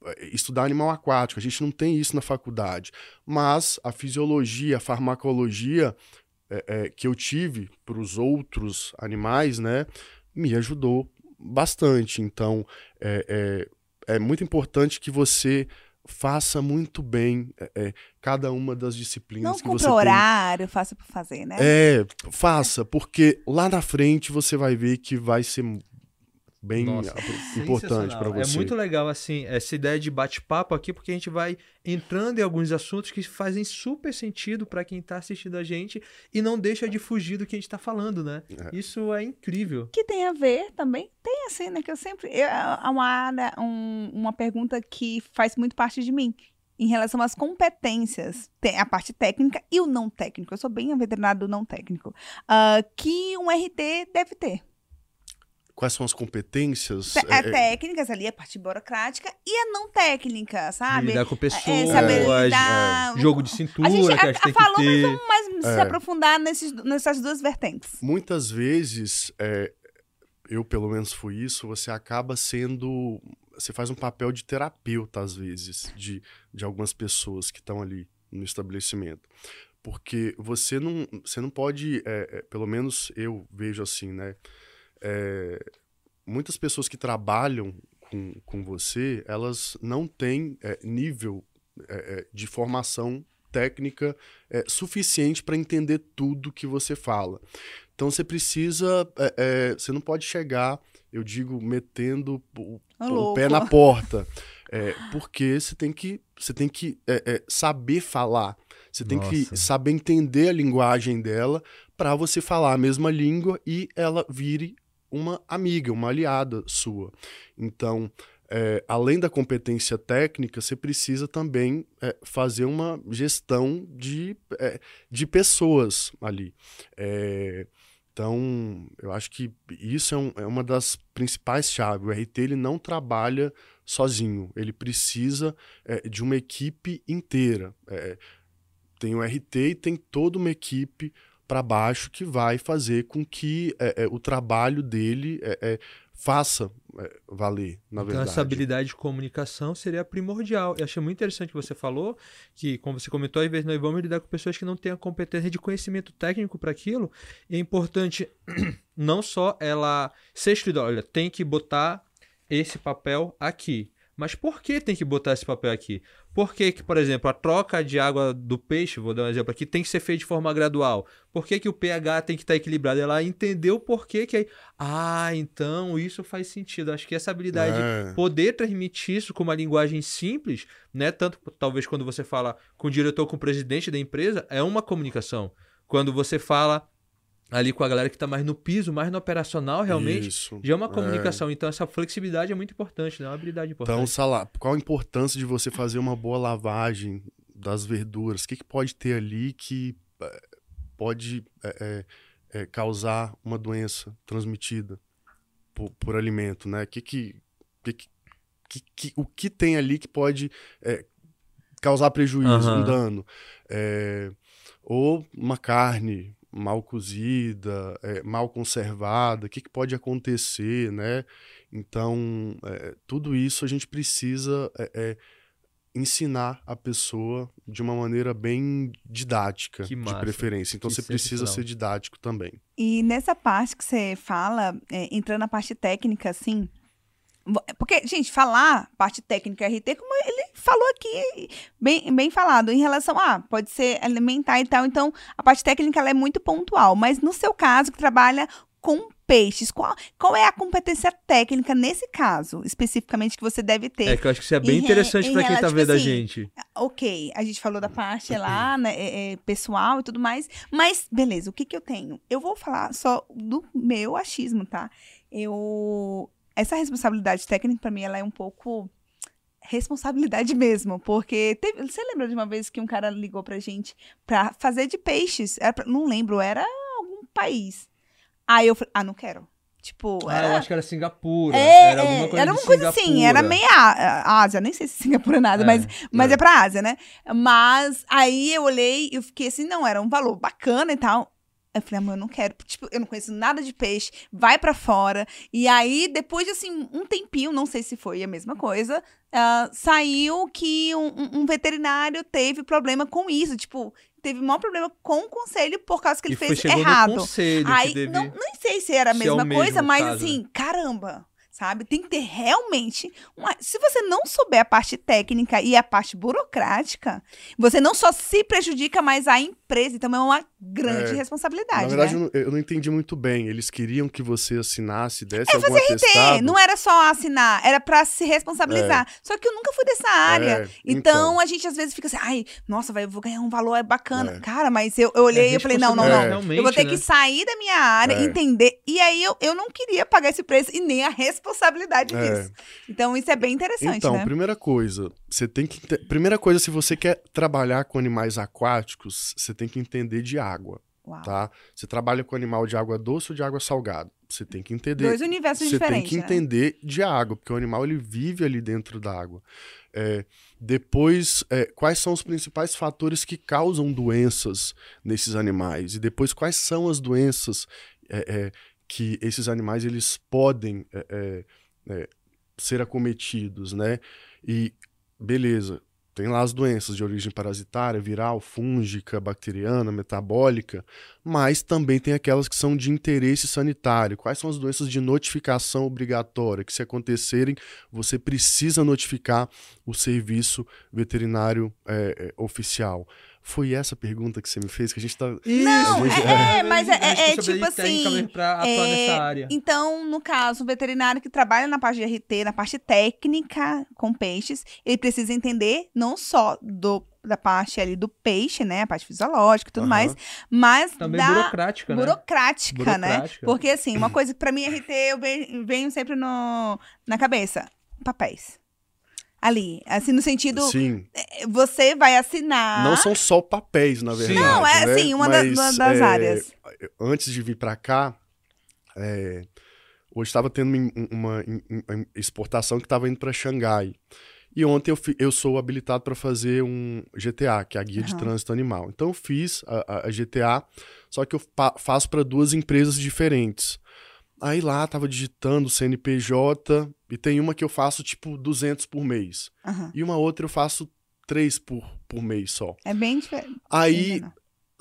é, estudar animal aquático. A gente não tem isso na faculdade, mas a fisiologia, a farmacologia é, é, que eu tive para os outros animais, né, me ajudou bastante. Então, é, é, é muito importante que você faça muito bem é, é, cada uma das disciplinas Não que você horário, faça por fazer, né? É, faça, porque lá na frente você vai ver que vai ser bem Nossa, importante para você. É muito legal assim essa ideia de bate-papo aqui, porque a gente vai entrando em alguns assuntos que fazem super sentido para quem está assistindo a gente e não deixa de fugir do que a gente está falando, né? É. Isso é incrível. Que tem a ver também, tem assim, né? Que eu sempre. É uma, um, uma pergunta que faz muito parte de mim. Em relação às competências, tem a parte técnica e o não técnico. Eu sou bem veterinário do não técnico. Uh, que um RT deve ter quais são as competências. É, é, técnicas ali, a parte burocrática, e a não técnica, sabe? Lidar com pessoas, é, saber lidar, é. jogo de cintura, a gente, que a gente falou, que ter. mas vamos mais se é. aprofundar nesses, nessas duas vertentes. Muitas vezes, é, eu pelo menos fui isso, você acaba sendo. Você faz um papel de terapeuta, às vezes, de, de algumas pessoas que estão ali no estabelecimento. Porque você não, você não pode, pelo menos eu vejo assim, né? É, muitas pessoas que trabalham com, com você, elas não têm é, nível é, é de formação técnica é, suficiente para entender tudo que você fala. Então você precisa, é, você não pode chegar, eu digo, metendo o, o pé na porta, porque você tem que, você tem que saber falar. Você tem Nossa. que saber entender a linguagem dela para você falar a mesma língua e ela vire uma amiga, uma aliada sua. Então, é, além da competência técnica, você precisa também é, fazer uma gestão de, é, de pessoas ali. É, então, eu acho que isso é, um, é, uma das principais chaves. O RT ele não trabalha sozinho, ele precisa é, de uma equipe inteira. tem o RT e tem toda uma equipe para baixo que vai fazer com que é, é, o trabalho dele é, é faça é, valer, na então, verdade. essa habilidade de comunicação seria primordial. Eu achei muito interessante que você falou, que, como você comentou, às vezes nós vamos lidar com pessoas que não têm a competência de conhecimento técnico para aquilo. E é importante não só ela ser estudada, olha, tem que botar esse papel aqui. Mas por que tem que botar esse papel aqui? Por que, que, por exemplo, a troca de água do peixe, vou dar um exemplo aqui, tem que ser feita de forma gradual? Por que, que o pH tem que estar equilibrado? Ela entendeu por que que aí... Ah, então isso faz sentido. Acho que essa habilidade é. de poder transmitir isso com uma linguagem simples, né? Tanto talvez quando você fala com o diretor, com o presidente da empresa, é uma comunicação. Quando você fala ali com a galera que está mais no piso, mais no operacional, realmente, Isso, já é uma comunicação. É. Então, essa flexibilidade é muito importante, né? É uma habilidade importante. Então, Salá, qual a importância de você fazer uma boa lavagem das verduras? O que, que pode ter ali que eh, pode é, é, causar uma doença transmitida por, por alimento, né? Que que, que, que, que, o que tem ali que pode causar prejuízo, uhum. um dano? ou uma carne mal cozida, é, mal conservada, o que, que, pode acontecer, né? Então, é, tudo isso a gente precisa é, é ensinar a pessoa de uma maneira bem didática, de preferência. Então, que você precisa ser didático também. E nessa parte que você fala, é, entrando na parte técnica, assim, porque, gente, falar parte técnica RT, como ele falou aqui, bem, bem falado, em relação a, ah, pode ser alimentar e tal. Então, a parte técnica ela é muito pontual. Mas no seu caso, que trabalha com peixes, qual, qual é a competência técnica nesse caso, especificamente, que você deve ter? É que eu acho que isso é bem interessante para quem está vendo tipo a assim, gente. Ok, a gente falou da parte lá, né, é, é, pessoal e tudo mais, mas beleza, o que que eu tenho? Eu vou falar só do meu achismo, tá? Eu, essa responsabilidade técnica, para mim, ela é um pouco responsabilidade mesmo, porque teve, você lembra de uma vez que um cara ligou pra gente pra fazer de peixes? Pra, não lembro, era algum país. Aí eu falei, ah, não quero. Tipo, ah, era... eu acho que era Singapura. É, era alguma coisa Era uma coisa assim, era meio Ásia, nem sei se Singapura é nada, é, mas, mas é. é pra Ásia, né? Mas aí eu olhei e eu fiquei assim, não, era um valor bacana e tal. Eu falei, amor, eu não quero. Tipo, eu não conheço nada de peixe, vai para fora. E aí, depois de assim, um tempinho, não sei se foi a mesma coisa, uh, saiu que um, um, veterinário teve problema com isso. Tipo, teve maior problema com o conselho por causa que ele e fez errado. conselho aí, deve... não, nem sei se era a mesma coisa, mas caso. assim, caramba. sabe? Tem que ter realmente uma... Se você não souber a parte técnica e a parte burocrática, você não só se prejudica, mas a empresa. Então é uma grande É, responsabilidade. Na verdade, né? eu, não, eu não entendi muito bem. Eles queriam que você assinasse, desse É algum fazer RT, atestado. não era só assinar, era pra se responsabilizar. Só que eu nunca fui dessa área. É, então, a gente às vezes fica assim, ai, nossa, vai, eu vou ganhar um valor é bacana. É. Cara, mas eu, eu olhei e eu falei, não, não, não. É. Eu vou ter né? que sair da minha área, É. entender. E aí eu, eu não queria pagar esse preço e nem a responsabilidade É. disso. Então isso é bem interessante, Então, né? primeira coisa, você tem que. Primeira coisa, se você quer trabalhar com animais aquáticos, você tem que entender de água, Uau. tá? Você trabalha com animal de água doce ou de água salgada? Você tem que entender. Dois universos Você tem diferentes. que né? entender de água, porque o animal ele vive ali dentro da água. É, depois, é, quais são os principais fatores que causam doenças nesses animais? E depois, quais são as doenças é, é, que esses animais eles podem é, é, ser acometidos, né? E beleza, tem lá as doenças de origem parasitária, viral, fúngica, bacteriana, metabólica, mas também tem aquelas que são de interesse sanitário. Quais são as doenças de notificação obrigatória? Que se acontecerem, você precisa notificar o serviço veterinário é, oficial. Foi essa pergunta que você me fez? Que a gente tá. Não, A gente- é, é, mas é, A é- é tipo assim. pra atuar é, nessa área. Então, no caso, o veterinário que trabalha na parte de RT, na parte técnica com peixes, ele precisa entender não só do, da parte ali do peixe, né? A parte fisiológica e tudo Aham. mais, mas Também da burocrática, né? burocrática, né? Burocrática. Porque assim, uma coisa que pra mim RT eu ve- venho sempre no, na cabeça, papéis. Ali, assim, no sentido, Sim, eh, você vai assinar. não são só papéis, na Sim. verdade. Não, é né? assim, uma da- uma das é, áreas. Antes de vir para cá, é, hoje estava tendo uma, uma- exportação que estava indo para Xangai. E ontem eu, eu sou habilitado para fazer um GTA, que é a Guia de Aham. Trânsito Animal. Então eu fiz a, a- GTA, só que eu faço para duas empresas diferentes. Aí lá tava digitando CNPJ e tem uma que eu faço tipo 200 por mês. Aham. E uma outra eu faço 3 por, por mês só. É bem diferente. Aí,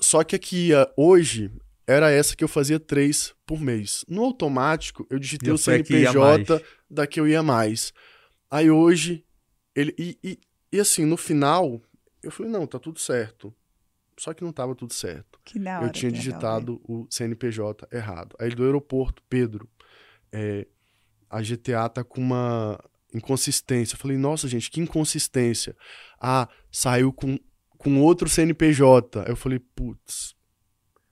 só que aqui, ah, hoje, era essa que eu fazia três por mês. No automático, eu digitei Já o CNPJ da que eu ia mais. Aí hoje, ele. E, e, e assim, no final, eu falei, não, tá tudo certo. Só que não tava tudo certo. Que da hora. eu tinha digitado o CNPJ errado. Aí do aeroporto, Pedro, é, a GTA tá com uma inconsistência. Eu falei, nossa, gente, que inconsistência. Ah, saiu com, com outro CNPJ. Aí eu falei, putz,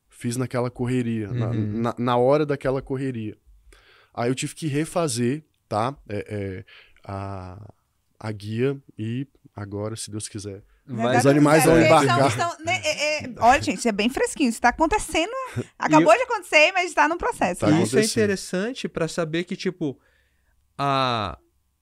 fiz naquela correria, na, Uhum. na, na hora daquela correria. Aí eu tive que refazer, tá? É, é, a, a guia e agora, se Deus quiser. Vai Os animais vão embarcar. estão- estão- né, é- é- olha, gente, isso é bem fresquinho. Isso está acontecendo. Acabou de acontecer, mas está no processo. Tá né? Isso é interessante pra saber que, tipo, a,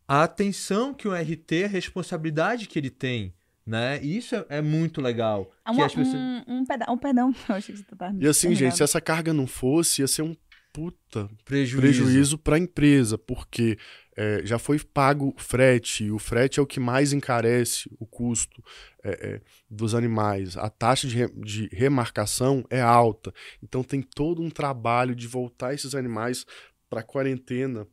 a atenção que o RT, a responsabilidade que ele tem, né? Isso é, é muito legal. Ah, que uma- as pessoas- um, um peda- um perdão. Eu achei que você tava E assim, gente, se essa carga não fosse, ia ser um puta Prejuízo. prejuízo para a empresa, porque é, já foi pago frete, e o frete é o que mais encarece o custo é, é, dos animais. A taxa de, re- de remarcação é alta, então tem todo um trabalho de voltar esses animais para quarentena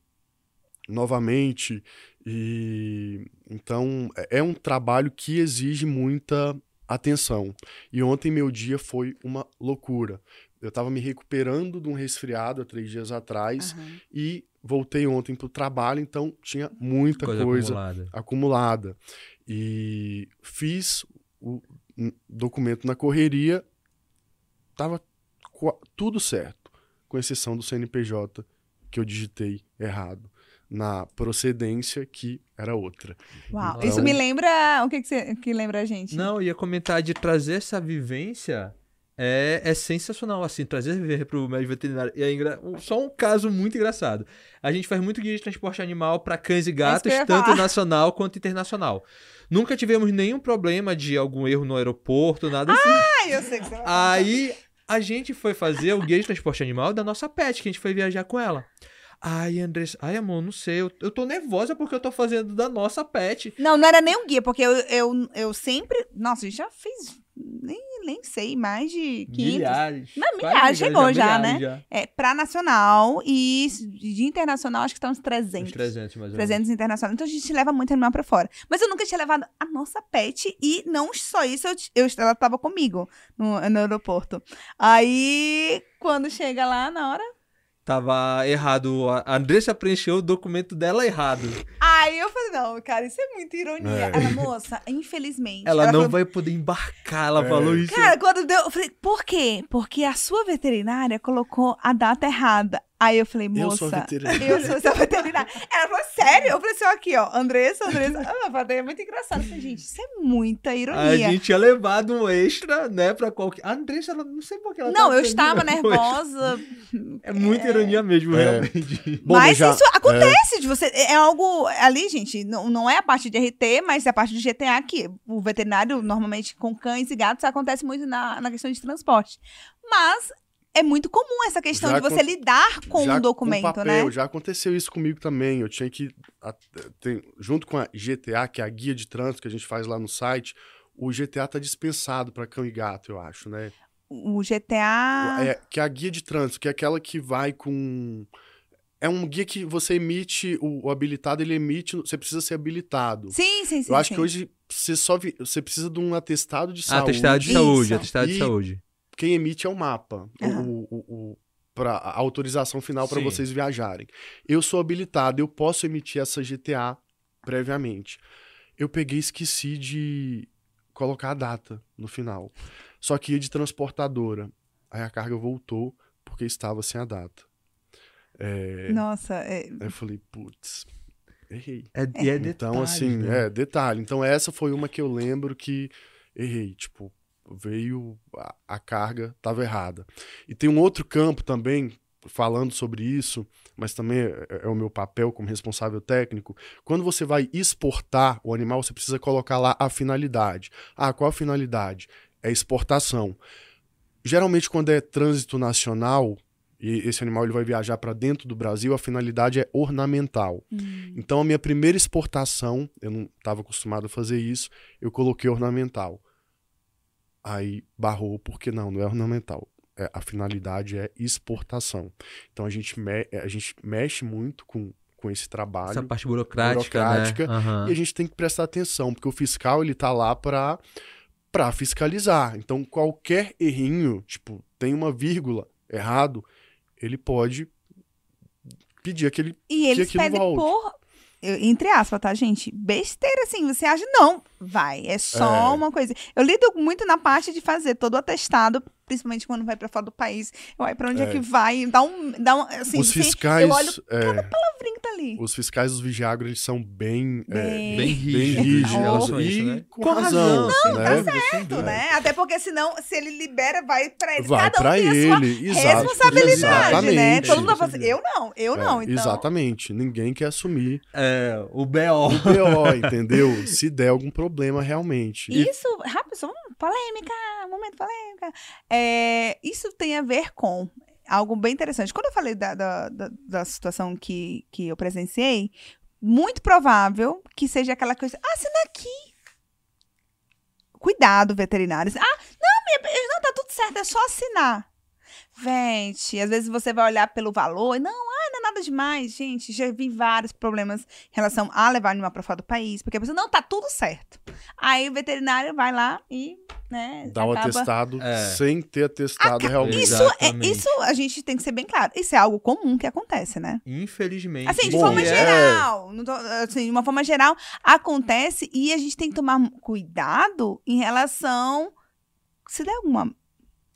novamente. E então é é um trabalho que exige muita atenção. E ontem meu dia foi uma loucura. Eu estava me recuperando de um resfriado há três dias atrás Aham. e voltei ontem para o trabalho, então tinha muita coisa, coisa, acumulada. acumulada. E fiz o documento na correria, tava qua- tudo certo, com exceção do CNPJ que eu digitei errado na procedência que era outra. Uau. Então- Isso me lembra. O que, que, você, que lembra a gente? Não, eu ia comentar de trazer essa vivência é, é sensacional, assim, trazer viver pro médico veterinário. E é engra... um- Só um caso muito engraçado. A gente faz muito guia de transporte animal para cães e gatos, É ia tanto nacional quanto internacional. Nunca tivemos nenhum problema de algum erro no aeroporto, nada assim. Ai, eu sei que você vai falar. Aí a gente foi fazer o guia de transporte animal da nossa pet, que a gente foi viajar com ela. Ai, Andressa, ai, amor, não sei, eu, eu tô nervosa porque eu tô fazendo da nossa pet. Não, não era nem um guia, porque eu, eu, eu sempre. Nossa, a gente já fez. Nem nem sei, mais de 500. Milhares. Não, milhares, chegou já, milhares né? já. É, pra nacional e de internacional acho que tá uns 300. Uns 300, mais ou menos. 300 internacional. Então a gente leva muito animal pra fora. Mas eu nunca tinha levado a nossa pet e não só isso, eu, eu, ela tava comigo no, no aeroporto. Aí, quando chega lá na hora. Tava errado. A Andressa preencheu o documento dela errado. Aí eu falei, não, cara, isso é muita ironia. É. Ela, moça, infelizmente. Ela, não falou, vai poder embarcar. Ela É. falou isso. Cara, quando deu, eu falei, por quê? Porque a sua veterinária colocou a data errada. Aí eu falei, Eu moça, sou a veterinária. eu sou essa veterinária. Ela falou, sério? Eu falei assim, ó, aqui, ó, Andressa, Andressa. Ah, eu falei, é muito engraçado. Eu falei, gente, isso é muita a ironia. gente tinha levado um extra, né, pra qualquer. A Andressa, ela não sei por que ela Não, tava eu estava nervosa. É muita ironia mesmo, É. realmente. Bom, mas já- isso acontece de você. É algo ali, gente. Não, não é a parte de RT, mas é a parte de GTA que o veterinário, normalmente com cães e gatos, acontece muito na, na questão de transporte. Mas é muito comum essa questão Já de você lidar com um documento, papel, né? Já aconteceu isso comigo também. Eu tinha que. a- tem- junto com a GTA, que é a guia de trânsito que a gente faz lá no site, o GTA tá dispensado para cão e gato, eu acho, né? O GTA. É, que é a guia de trânsito, que é aquela que vai com. É um guia que você emite, o, o habilitado ele emite, você precisa ser habilitado. Sim, sim, sim. eu acho sim. que hoje você só vi- você precisa de um atestado de saúde. Atestado de Isso. saúde, atestado de E- saúde. Quem emite é o mapa, o- Aham. o, o, o, pra, a autorização final para vocês viajarem. Eu sou habilitado, eu posso emitir essa GTA previamente. Eu peguei e esqueci de colocar a data no final. Só que ia de transportadora. Aí a carga voltou porque estava sem a data. É, Nossa, é... Aí eu falei, putz, errei. É, e é Então, detalhe, assim, né? é, detalhe. Então, essa foi uma que eu lembro que errei. Tipo, veio a, a carga, tava errada. E tem um outro campo também, falando sobre isso, mas também é, é o meu papel como responsável técnico. Quando você vai exportar o animal, você precisa colocar lá a finalidade. Ah, qual a finalidade? É exportação. Geralmente, quando é trânsito nacional, e esse animal ele vai viajar para dentro do Brasil, a finalidade é ornamental. hum, Então, a minha primeira exportação, eu não estava acostumado a fazer isso, eu coloquei ornamental. Aí barrou, porque não, não é ornamental. É, a finalidade é exportação. Então, a gente, me- a gente mexe muito com, com esse trabalho. Essa parte burocrática, burocrática, né? Aham. E a gente tem que prestar atenção, porque o fiscal ele tá lá para para fiscalizar. Então, qualquer errinho, tipo, tem uma vírgula errado, ele pode pedir aquele E eles aquilo pedem volte. por. Entre aspas, tá, gente? Besteira, assim. Você acha, não, vai. É só É. uma coisa. Eu lido muito na parte de fazer todo o atestado, principalmente quando vai pra fora do país. Eu, ai, pra onde é, É. que vai? Dá um. Dá um assim, os assim, fiscais, Eu olho é, brinco tá ali. os fiscais dos Vigiagro, eles são bem, é, Bem- Bem rígido, bem em rígidos. relação a e né? com, razão, né? sem dúvida, sem Certo, dúvida. né? Até porque senão, se ele libera, vai pra ele. Vai Cada um pra tem a sua ele, exato, responsabilidade, né? exatamente. Todo mundo vai falar assim, eu não, eu É, não. Então, Exatamente, ninguém quer assumir É, o B.O. o BO, entendeu? Se der algum problema realmente. E- Isso, rápido, só um- polêmica, momento polêmica. É, isso tem a ver com algo bem interessante. Quando eu falei da, da, da, da situação que, que eu presenciei, muito provável que seja aquela coisa, "Ah, assina aqui. Cuidado, veterinários. Ah, não, minha, não, tá tudo certo, é só assinar. Gente, às vezes você vai olhar pelo valor, e não, ah, não é nada demais, gente. Já vi vários problemas em relação a levar animal para fora do país, porque a pessoa, não, tá tudo certo. Aí o veterinário vai lá e, né, Dá o acaba... atestado É. sem ter atestado realmente. Isso, é, isso a gente tem que ser bem claro. Isso é algo comum que acontece, né? Infelizmente. Assim, de Bom, forma é. geral. tô- assim, de uma forma geral, acontece e a gente tem que tomar cuidado em relação. Se der alguma.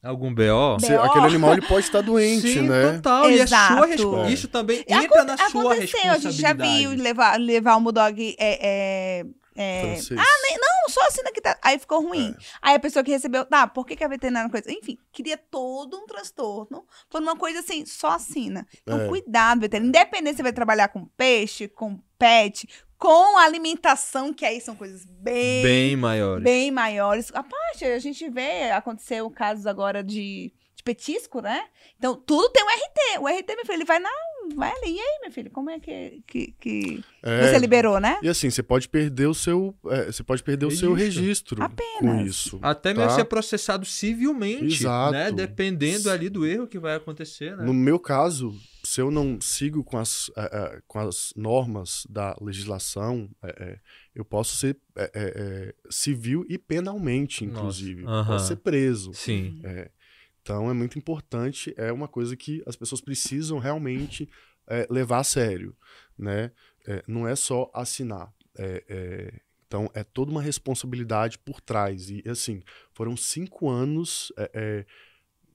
Algum B.O.? Aquele animal ele pode estar doente, Sim, né? total. E é Exato. sua respo... É. Isso também entra na sua Aconteceu, a gente já responsabilidade. viu levar, levar o Mudog. É, é, é, Francês. não, só assina que tá. Aí ficou ruim. É. Aí a pessoa que recebeu, tá, por que, que a veterinária coisa? Enfim, cria todo um transtorno por uma coisa assim, só assina. Então, É. cuidado, veterinário. Independente se você vai trabalhar com peixe, com pet, com alimentação, que aí são coisas bem, bem, Bem maiores. maiores. A parte, a gente vê, aconteceu casos agora de, de petisco, né? Então, tudo tem um RT. O RT, meu filho, ele vai na vai ali. E aí, meu filho, como é que, que, que É, você liberou, né? E assim, você pode perder o seu, é, você pode perder o seu Registro. registro Apenas. com isso. Até mesmo tá? ser processado civilmente, Exato. né? Dependendo ali do erro que vai acontecer, né? No meu caso, se eu não sigo com as, é, é, com as normas da legislação, é, é, eu posso ser civil e penalmente, Nossa, inclusive. aham. Posso ser preso. Sim. É, então é muito importante, é uma coisa que as pessoas precisam realmente levar a sério, né? É, não é só assinar. É, então é toda uma responsabilidade por trás. E assim, foram cinco anos é, é,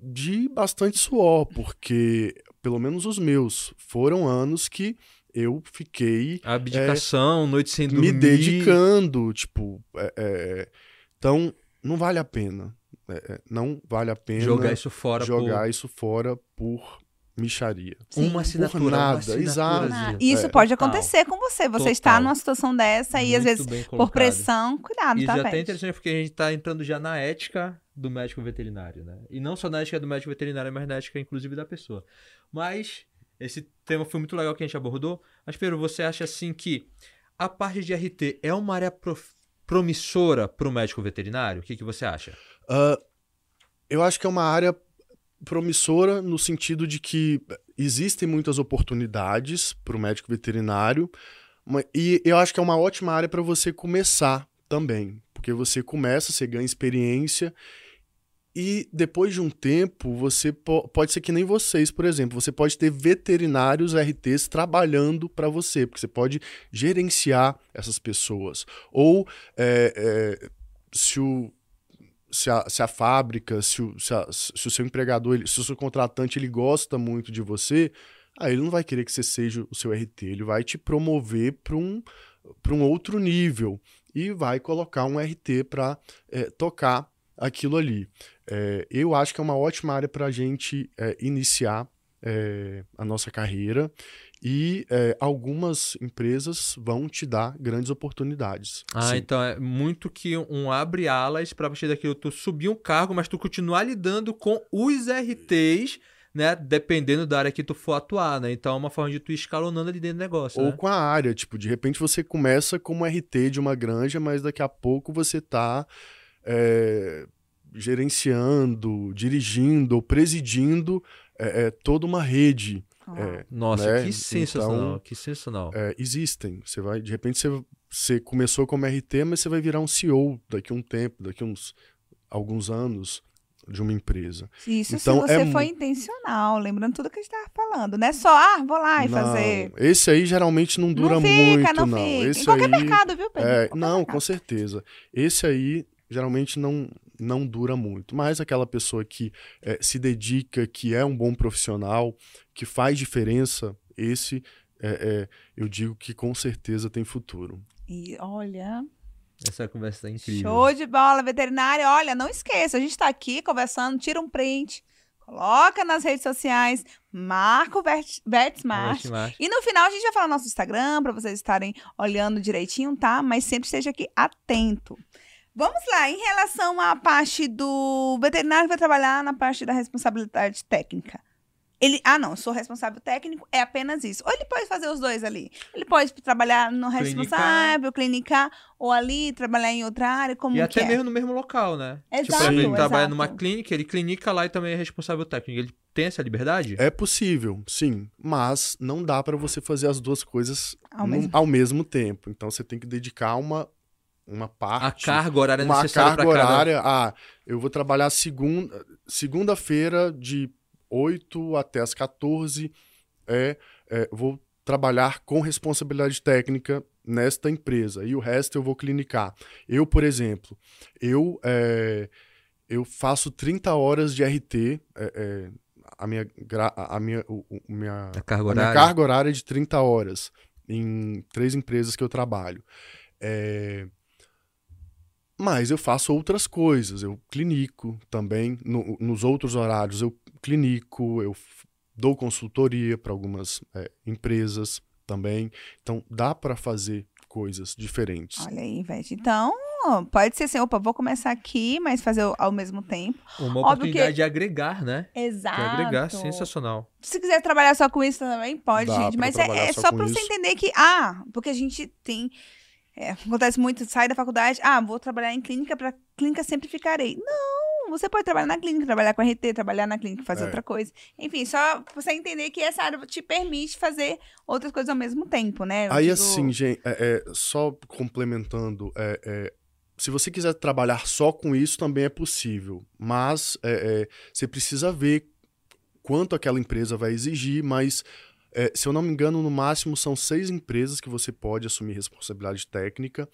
de bastante suor, porque pelo menos os meus foram anos que eu fiquei Abdicação, noite sem dormir. me dedicando, tipo, é, é, então não vale a pena, É, é, não vale a pena Jogar isso fora jogar por isso fora por micharia. uma assinatura. uma nada, assinaturazinha. exato. Ah, isso É, pode total. acontecer com você. Você Total. está numa situação dessa e às vezes por pressão, cuidado, E tá, já até Pet? interessante porque a gente tá entrando já na ética do médico veterinário, né? E não só na ética do médico veterinário, mas na ética, inclusive, da pessoa. Mas esse tema foi muito legal que a gente abordou. Mas, Pedro, você acha assim que a parte de RT é uma área promissora para o médico veterinário? O que, que você acha? Ah, eu acho que é uma área promissora no sentido de que existem muitas oportunidades para o médico veterinário e eu acho que é uma ótima área para você começar também, porque você começa, você ganha experiência e depois de um tempo você po- pode ser que nem vocês, por exemplo, você pode ter veterinários RTs trabalhando para você, porque você pode gerenciar essas pessoas ou é, é, se o se a, se a fábrica, se o, se, a- se o seu empregador, ele- se o seu contratante ele gosta muito de você, aí ele não vai querer que você seja o seu RT, ele vai te promover para um, um outro nível e vai colocar um RT para tocar aquilo ali. É, eu acho que é uma ótima área para a gente é, iniciar é, a nossa carreira e é, algumas empresas vão te dar grandes oportunidades. Ah, Sim. então é muito que um abre alas para partir daquilo tu subir um cargo, mas tu continuar lidando com os RTs, né? Dependendo da área que tu for atuar, né? Então é uma forma de tu ir escalonando ali dentro do negócio, Ou né? com a área, tipo, de repente você começa como RT de uma granja, mas daqui a pouco você tá é, gerenciando, dirigindo ou presidindo é, é, toda uma rede. Ah, É, Nossa, né? que sensacional, Então, que sensacional. é, existem. Você vai, de repente você, você começou como RT, mas você vai virar um CEO daqui a um tempo, daqui a uns alguns anos de uma empresa. Isso Então, se você é foi intencional, lembrando tudo que a gente estava falando. Não é só, ah, vou lá e Não, fazer. Esse aí geralmente não dura não fica, muito, não, não. fica. Esse em qualquer aí, mercado, viu, Pedro? É, não, mercado. com certeza. Esse aí geralmente não, não dura muito. Mas aquela pessoa que é, se dedica, que é um bom profissional, que faz diferença, esse é, é, eu digo que com certeza tem futuro. E olha, Essa conversa tá incrível. show de bola, veterinária. Olha, não esqueça, a gente está aqui conversando, tira um print, coloca nas redes sociais, marca o Vert- VetSmart. Marte, Marte. E no final a gente vai falar no nosso Instagram para vocês estarem olhando direitinho, tá? Mas sempre esteja aqui atento. Vamos lá, em relação à parte do veterinário que vai trabalhar na parte da responsabilidade técnica. Ele, ah, não, sou responsável técnico, é apenas isso. Ou ele pode fazer os dois ali. Ele pode trabalhar no responsável, clinicar, ou ali trabalhar em outra área, como E que até é? mesmo no mesmo local, né? tipo, Exato, exemplo, ele trabalha numa clínica, ele clinica lá e também é responsável técnico. Ele tem essa liberdade? É possível, sim, mas não dá para você fazer as duas coisas Ao no- mesmo- ao mesmo tempo. Então você tem que dedicar uma, uma A parte. carga horária uma necessária carga para cada... horária. Ah, eu vou trabalhar segunda, segunda-feira de 8 até as 14. É, é, vou trabalhar com responsabilidade técnica nesta empresa e o resto eu vou clinicar. Eu, por exemplo, eu, é, eu faço 30 horas de RT. é, é, a minha, a minha, o- o- minha, A carga a minha horária. carga horária é de 30 horas em três empresas que eu trabalho. É, Mas eu faço outras coisas. Eu clinico também. no- nos outros horários eu clinico, eu dou consultoria para algumas é, empresas também. Então dá para fazer coisas diferentes. Olha aí, Ivete. Então, pode ser assim, opa, vou começar aqui, mas fazer ao mesmo tempo. Uma Óbvio oportunidade que- de agregar, né? Exato. De agregar, sensacional. Se quiser trabalhar só com isso também, pode, Dá gente. Mas é, é só só pra você entender que, ah, porque a gente tem. É, acontece muito, sai da faculdade, ah, vou trabalhar em clínica, pra clínica sempre ficarei. Não, você pode trabalhar na clínica, trabalhar com RT, trabalhar na clínica, fazer É. outra coisa. Enfim, só você entender que essa área te permite fazer outras coisas ao mesmo tempo, né? Eu Aí digo- assim, gente, é, é, só complementando, é, é, se você quiser trabalhar só com isso, também é possível. Mas é, você precisa ver quanto aquela empresa vai exigir, mas é, se eu não me engano, no máximo são seis empresas que você pode assumir responsabilidade técnica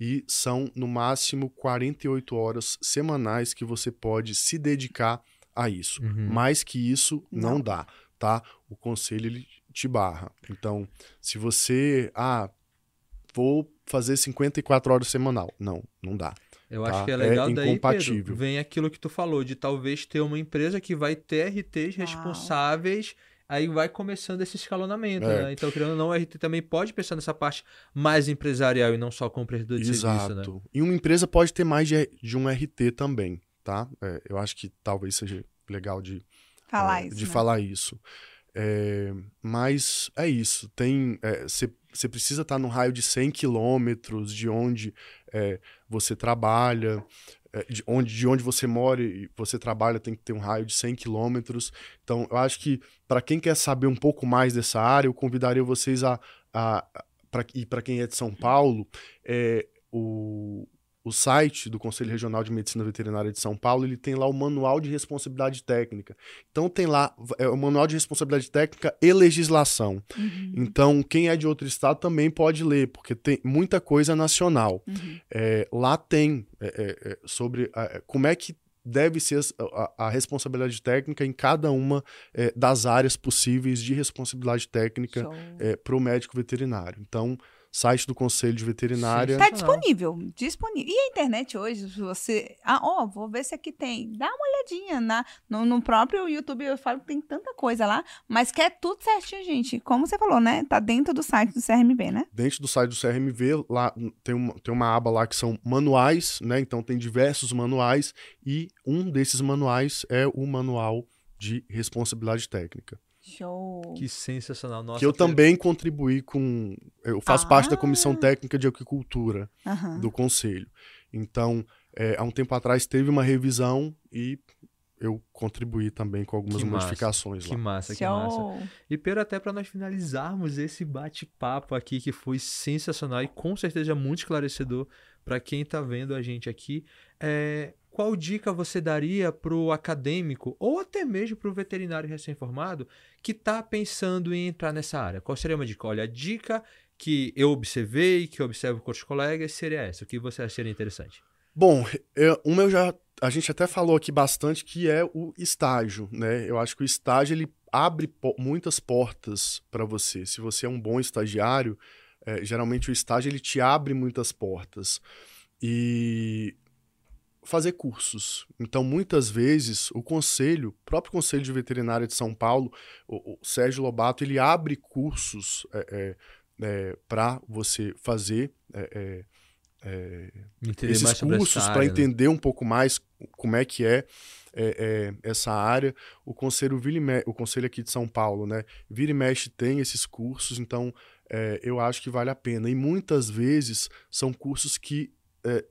e são no máximo 48 horas semanais que você pode se dedicar a isso. Uhum. Mais que isso não, Não. dá, tá? O conselho ele te barra. Então, se você, ah, vou fazer 54 horas semanal, não, não dá. Eu Tá, acho que é é legal daí, incompatível. Pedro, vem aquilo que tu falou, de talvez ter uma empresa que vai ter RTs Uau. responsáveis, aí vai começando esse escalonamento, É. né? Então, querendo ou não, o RT também pode pensar nessa parte mais empresarial e não só como prestador de Exato. serviço, né? E uma empresa pode ter mais de, de um RT também, tá? É, eu acho que talvez seja legal de falar é, isso. de né? falar isso. É, mas é isso. Tem você precisa estar no raio de 100 quilômetros de onde é, você trabalha, é, de, onde, de onde você mora e você trabalha tem que ter um raio de 100 quilômetros. Então, eu acho que para quem quer saber um pouco mais dessa área, eu convidaria vocês a, a, pra, e para quem é de São Paulo, é, o, o site do Conselho Regional de Medicina Veterinária de São Paulo, ele tem lá o manual de responsabilidade técnica. Então tem lá é, o manual de responsabilidade técnica e legislação. Uhum, Então quem é de outro estado também pode ler, porque tem muita coisa nacional. uhum. É, lá tem é, é, é, sobre é, como é que deve ser as- a, a responsabilidade técnica em cada uma é, das áreas possíveis de responsabilidade técnica Show. para o médico veterinário. Então, site do Conselho de Veterinária. Tá Sensacional. disponível, disponível. E a internet hoje, se você. Ah, ó, vou ver se aqui tem. Dá uma olhadinha na, no, no próprio YouTube. Eu falo que tem tanta coisa lá, mas quer tudo certinho, gente. Como você falou, né? Tá dentro do site do CRMB, né? dentro do site do CRMV, lá tem uma, tem uma aba lá que são manuais, né? Então tem diversos manuais e um desses manuais é o manual de responsabilidade técnica. Show. Que sensacional. Nossa, que eu Pedro. também contribuí com. Eu faço Ah. parte da comissão técnica de aquicultura do conselho. Então, é, há um tempo atrás teve uma revisão e eu contribuí também com algumas Que massa, modificações Que lá. massa, que massa. Show. E Pedro, até para nós finalizarmos esse bate-papo aqui, que foi sensacional e com certeza muito esclarecedor para quem está vendo a gente aqui, é, qual dica você daria para o acadêmico ou até mesmo para o veterinário recém-formado que está pensando em entrar nessa área? Qual seria uma dica? Olha, a dica que eu observei, que eu observo com os colegas, seria essa. O que você acha seria interessante? Bom, eu, uma eu já. A gente até falou aqui bastante que é o estágio, né? Eu acho que o estágio ele abre po- muitas portas para você. Se você é um bom estagiário, é, geralmente o estágio ele te abre muitas portas. E fazer cursos. Então, muitas vezes, o conselho, o próprio Conselho de Veterinária de São Paulo, o, o Sérgio Lobato, ele abre cursos para você fazer. é, é, é, esses cursos para né? entender um pouco mais como é que é, é, é, essa área. O conselho, vira me- o conselho aqui de São Paulo, né? Vira e mexe tem esses cursos, então é, eu acho que vale a pena. E muitas vezes são cursos que é,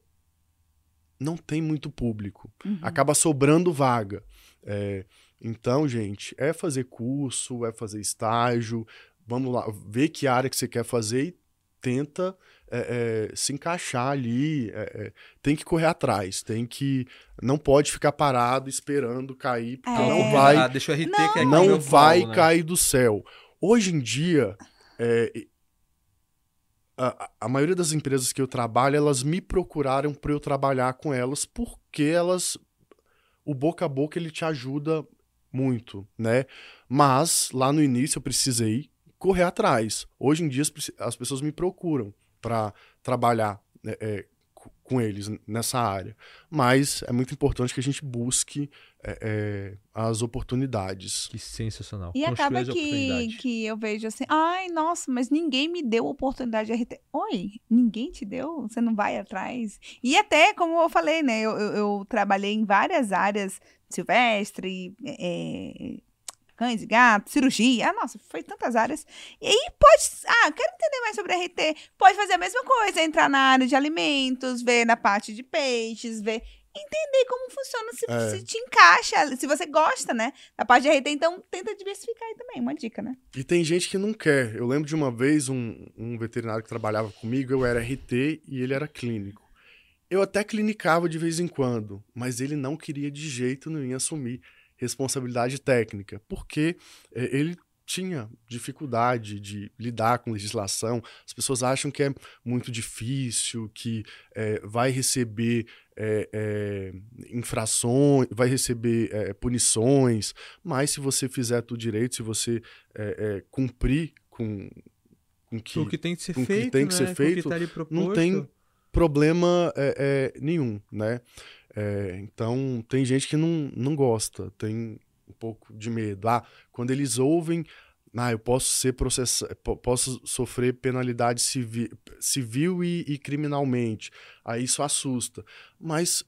não tem muito público. Uhum. Acaba sobrando vaga. É, então, gente, é fazer curso, é fazer estágio. Vamos lá, ver que área que você quer fazer e tenta é, é, se encaixar ali. é, é, tem que correr atrás, tem que. Não pode ficar parado esperando cair, porque É. não vai, Ah, deixa o RT que é aqui no não meu vai colo, né? cair do céu. Hoje em dia, é, a, a maioria das empresas que eu trabalho, elas me procuraram para eu trabalhar com elas porque elas. O boca a boca ele te ajuda muito, né? Mas lá no início eu precisei correr atrás. Hoje em dia as, pessoas me procuram para trabalhar né, é, com eles nessa área. Mas é muito importante que a gente busque é, é, as oportunidades. Que sensacional. E Construir acaba as que, oportunidades. que eu vejo assim, ai, nossa, mas ninguém me deu oportunidade de RT. Oi, ninguém te deu? Você não vai atrás? E até, como eu falei, né, eu, eu, eu trabalhei em várias áreas, silvestre, é, cães e gatos, cirurgia, ah, nossa, foi tantas áreas. E aí pode, ah, quero entender mais sobre RT, pode fazer a mesma coisa, entrar na área de alimentos, ver na parte de peixes, ver entender como funciona, se, É. se te encaixa, se você gosta, né? Da parte de RT, então tenta diversificar aí também, uma dica, né? E tem gente que não quer. Eu lembro de uma vez um, um veterinário que trabalhava comigo, eu era RT e ele era clínico. Eu até clinicava de vez em quando, mas ele não queria de jeito nenhum assumir responsabilidade técnica, porque eh, ele tinha dificuldade de lidar com legislação. As pessoas acham que é muito difícil, que eh, vai receber eh, eh, infrações, vai receber eh, punições, mas se você fizer tudo direito, se você eh, cumprir com, com que, o que tem que ser com o que feito, tem que né? ser feito, que tá não tem problema é, é, nenhum, né? É, então, tem gente que não, não gosta, tem um pouco de medo. Ah, quando eles ouvem, ah, eu posso ser processado, posso sofrer penalidade civi civil e, e criminalmente. Aí isso assusta. Mas,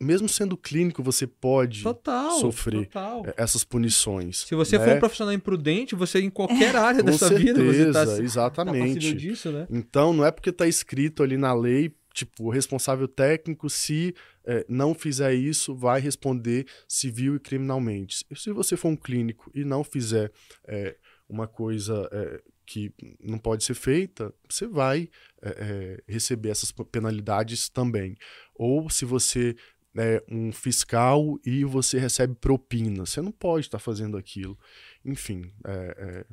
mesmo sendo clínico, você pode Total, sofrer total. é, essas punições. Se você né? for um profissional imprudente, você em qualquer área da sua vida, você tá, certeza, tá exatamente. disso, né? Então, não é porque está escrito ali na lei, tipo, o responsável técnico, se eh, não fizer isso, vai responder civil e criminalmente. Se você for um clínico e não fizer eh, uma coisa eh, que não pode ser feita, você vai receber essas penalidades também. Ou se você é um fiscal e você recebe propina, você não pode estar fazendo aquilo. Enfim, é, é,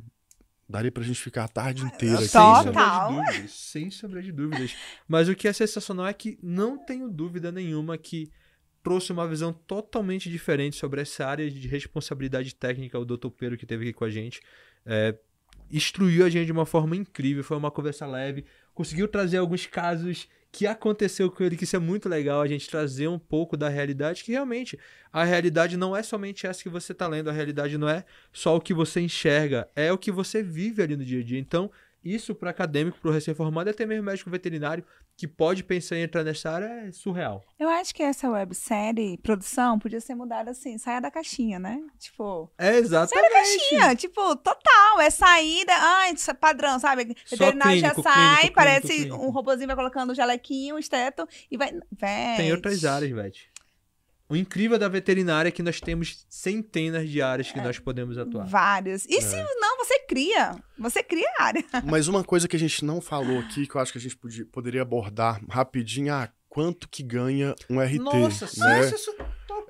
daria pra gente ficar a tarde inteira aqui. Sem sombra Total. de dúvidas, sem sombra de dúvidas. Mas o que é sensacional é que não tenho dúvida nenhuma que trouxe uma visão totalmente diferente sobre essa área de responsabilidade técnica, o Dr. Pedro que esteve aqui com a gente. É, instruiu a gente de uma forma incrível, foi uma conversa leve, conseguiu trazer alguns casos que aconteceu com ele, que isso é muito legal, a gente trazer um pouco da realidade, que realmente a realidade não é somente essa que você está lendo, a realidade não é só o que você enxerga, é o que você vive ali no dia a dia. Então, isso para acadêmico, para o recém-formado, até mesmo médico veterinário que pode pensar em entrar nessa área é surreal. Eu acho que essa websérie, produção, podia ser mudada assim, saia da caixinha, né? Tipo, É exatamente. caixinha, tipo, total, é saída, ai, é padrão, sabe? Veterinário já sai, clínico, parece clínico, clínico. um robozinho vai colocando o jalequinho, o esteto e vai, Vete. Tem outras áreas, Vete. O incrível da veterinária é que nós temos centenas de áreas que nós podemos atuar. Várias. E É. se não, você cria. Você cria a área. Mas uma coisa que a gente não falou aqui, que eu acho que a gente podia, poderia abordar rapidinho, ah, quanto que ganha um RT, Nossa, né? isso, isso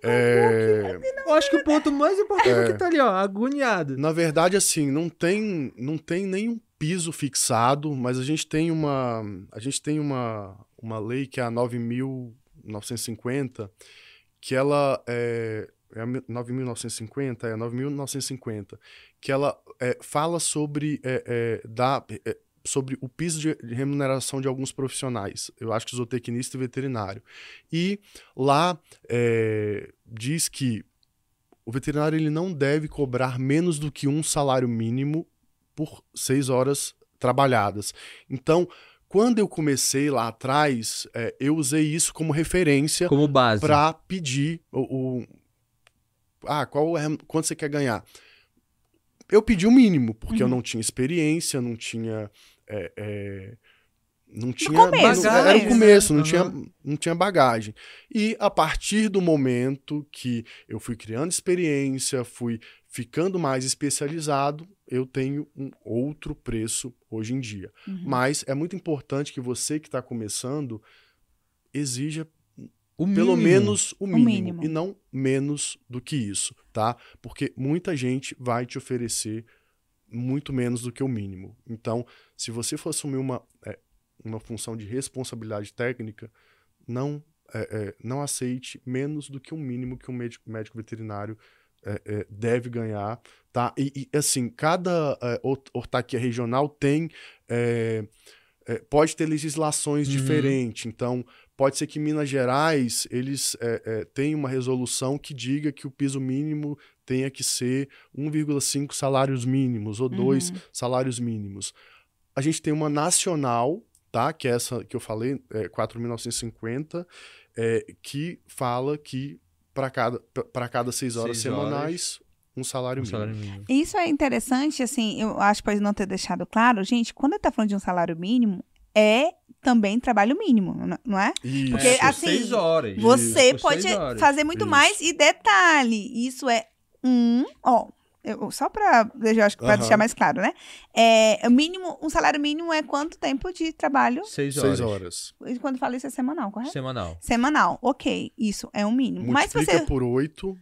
É, Eu acho que o ponto mais importante é o que tá ali, ó, agoniado. na verdade, assim, não tem, não tem nenhum piso fixado, mas a gente tem uma, a gente tem uma, uma lei que é a 9.950, que ela é, é a 9.950, é a 9.950, que ela é, fala sobre é, é, da, é, sobre o piso de remuneração de alguns profissionais. Eu acho que zootecnista e veterinário. E lá é, diz que o veterinário ele não deve cobrar menos do que um salário mínimo por seis horas trabalhadas. Então, quando eu comecei lá atrás, é, eu usei isso como referência Como base. para pedir o, o- ah qual é quanto você quer ganhar eu pedi o mínimo porque eu Uhum. não tinha experiência não tinha é, é, não tinha começo, não- era o começo né? não tinha Aham. não tinha bagagem e a partir do momento que eu fui criando experiência fui ficando mais especializado eu tenho um outro preço hoje em dia Uhum. mas é muito importante que você que está começando exija O pelo mínimo. menos o mínimo, mínimo. e não menos do que isso, tá? Porque muita gente vai te oferecer muito menos do que o mínimo. Então, se você for assumir uma, é, uma função de responsabilidade técnica, não é, é, não aceite menos do que o mínimo que um médico, médico veterinário é, é, deve ganhar, tá? E, e, assim, cada é, ort- ortaquia regional tem é, é, pode ter legislações Uhum. diferentes. Então, pode ser que Minas Gerais eles é, é, tenham uma resolução que diga que o piso mínimo tenha que ser 1,5 salários mínimos ou dois Uhum. salários mínimos. A gente tem uma nacional, tá? Que é essa que eu falei, é, 4.950, é, que fala que para cada, para cada seis horas Seis horas. semanais, um salário Um mínimo. salário mínimo. Isso é interessante, assim, eu acho que pode não ter deixado claro. Gente, quando ele tá falando de um salário mínimo, é também trabalho mínimo, não- é? Isso. Porque, É, por assim, seis horas. Você Por pode seis horas. fazer muito Isso. mais. E detalhe, isso é um, ó, eu- só para eu acho que para deixar mais claro, né? É, o mínimo, um salário mínimo é quanto tempo de trabalho? Seis horas. Seis horas. E Quando fala isso é semanal, correto? Semanal. Semanal, ok, isso é um mínimo. Mas Multiplica você. por oito.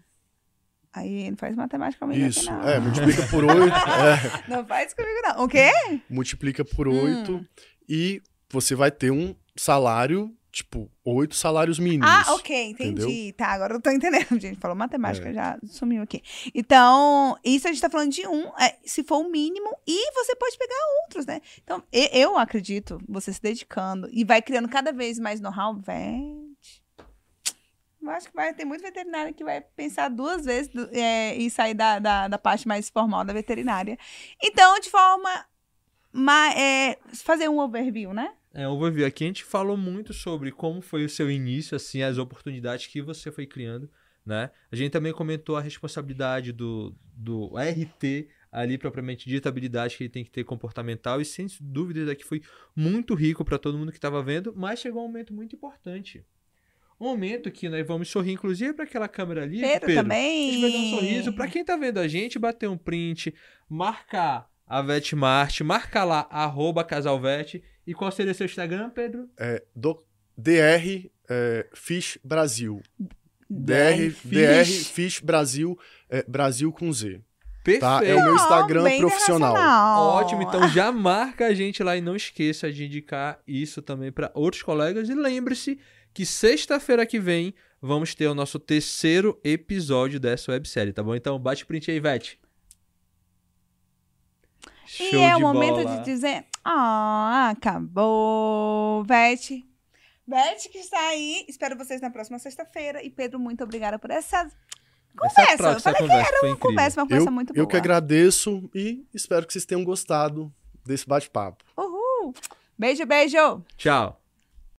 Aí não faz matemática comigo aqui, Isso. não. É, multiplica por oito. é, Não faz comigo, não. O quê? multiplica por Hum. oito. E você vai ter um salário, tipo, oito salários mínimos. Ah, ok, entendi. Entendeu? Tá, agora eu tô entendendo. Gente, falou matemática, É. já sumiu aqui. Então, isso a gente tá falando de um, é, se for o mínimo, e você pode pegar outros, né? Então, eu acredito, você se dedicando e vai criando cada vez mais know-how, vende. Eu acho que vai ter muito veterinário que vai pensar duas vezes é, e sair da, da, da parte mais formal da veterinária. Então, de forma. Ma- é, fazer um overview, né? É, um overview. Aqui a gente falou muito sobre como foi o seu início, assim, as oportunidades que você foi criando, né? A gente também comentou a responsabilidade do, do RT ali, propriamente dita, a habilidade que ele tem que ter comportamental, e sem dúvida aqui foi muito rico para todo mundo que estava vendo, mas chegou um momento muito importante. Um momento que nós vamos sorrir, inclusive para aquela câmera ali. Pedro, A também. gente vai dar um sorriso. Pra quem tá vendo a gente, bater um print, marcar a Vetmart, marcar lá, arroba casalvet. E qual seria seu Instagram, Pedro? É, do, DR é, Fish Brasil. DR, Fish. DR Fish Brasil, é, Brasil com Z. Perfeito. Tá? É o meu Instagram bem profissional. Ótimo, então já marca a gente lá e não esqueça de indicar isso também para outros colegas. E lembre-se que sexta-feira que vem vamos ter o nosso terceiro episódio dessa websérie, tá bom? Então bate print aí, Vete. E Show é de o momento bola. de dizer: Ah, acabou. Vete. Vete que está aí. Espero vocês na próxima sexta-feira. E Pedro, muito obrigada por essa Essa conversa. troca, Eu essa falei conversa foi incrível. conversa, uma conversa Eu, muito boa. eu que agradeço e espero que vocês tenham gostado desse bate-papo. Uhul. Beijo, beijo. Tchau.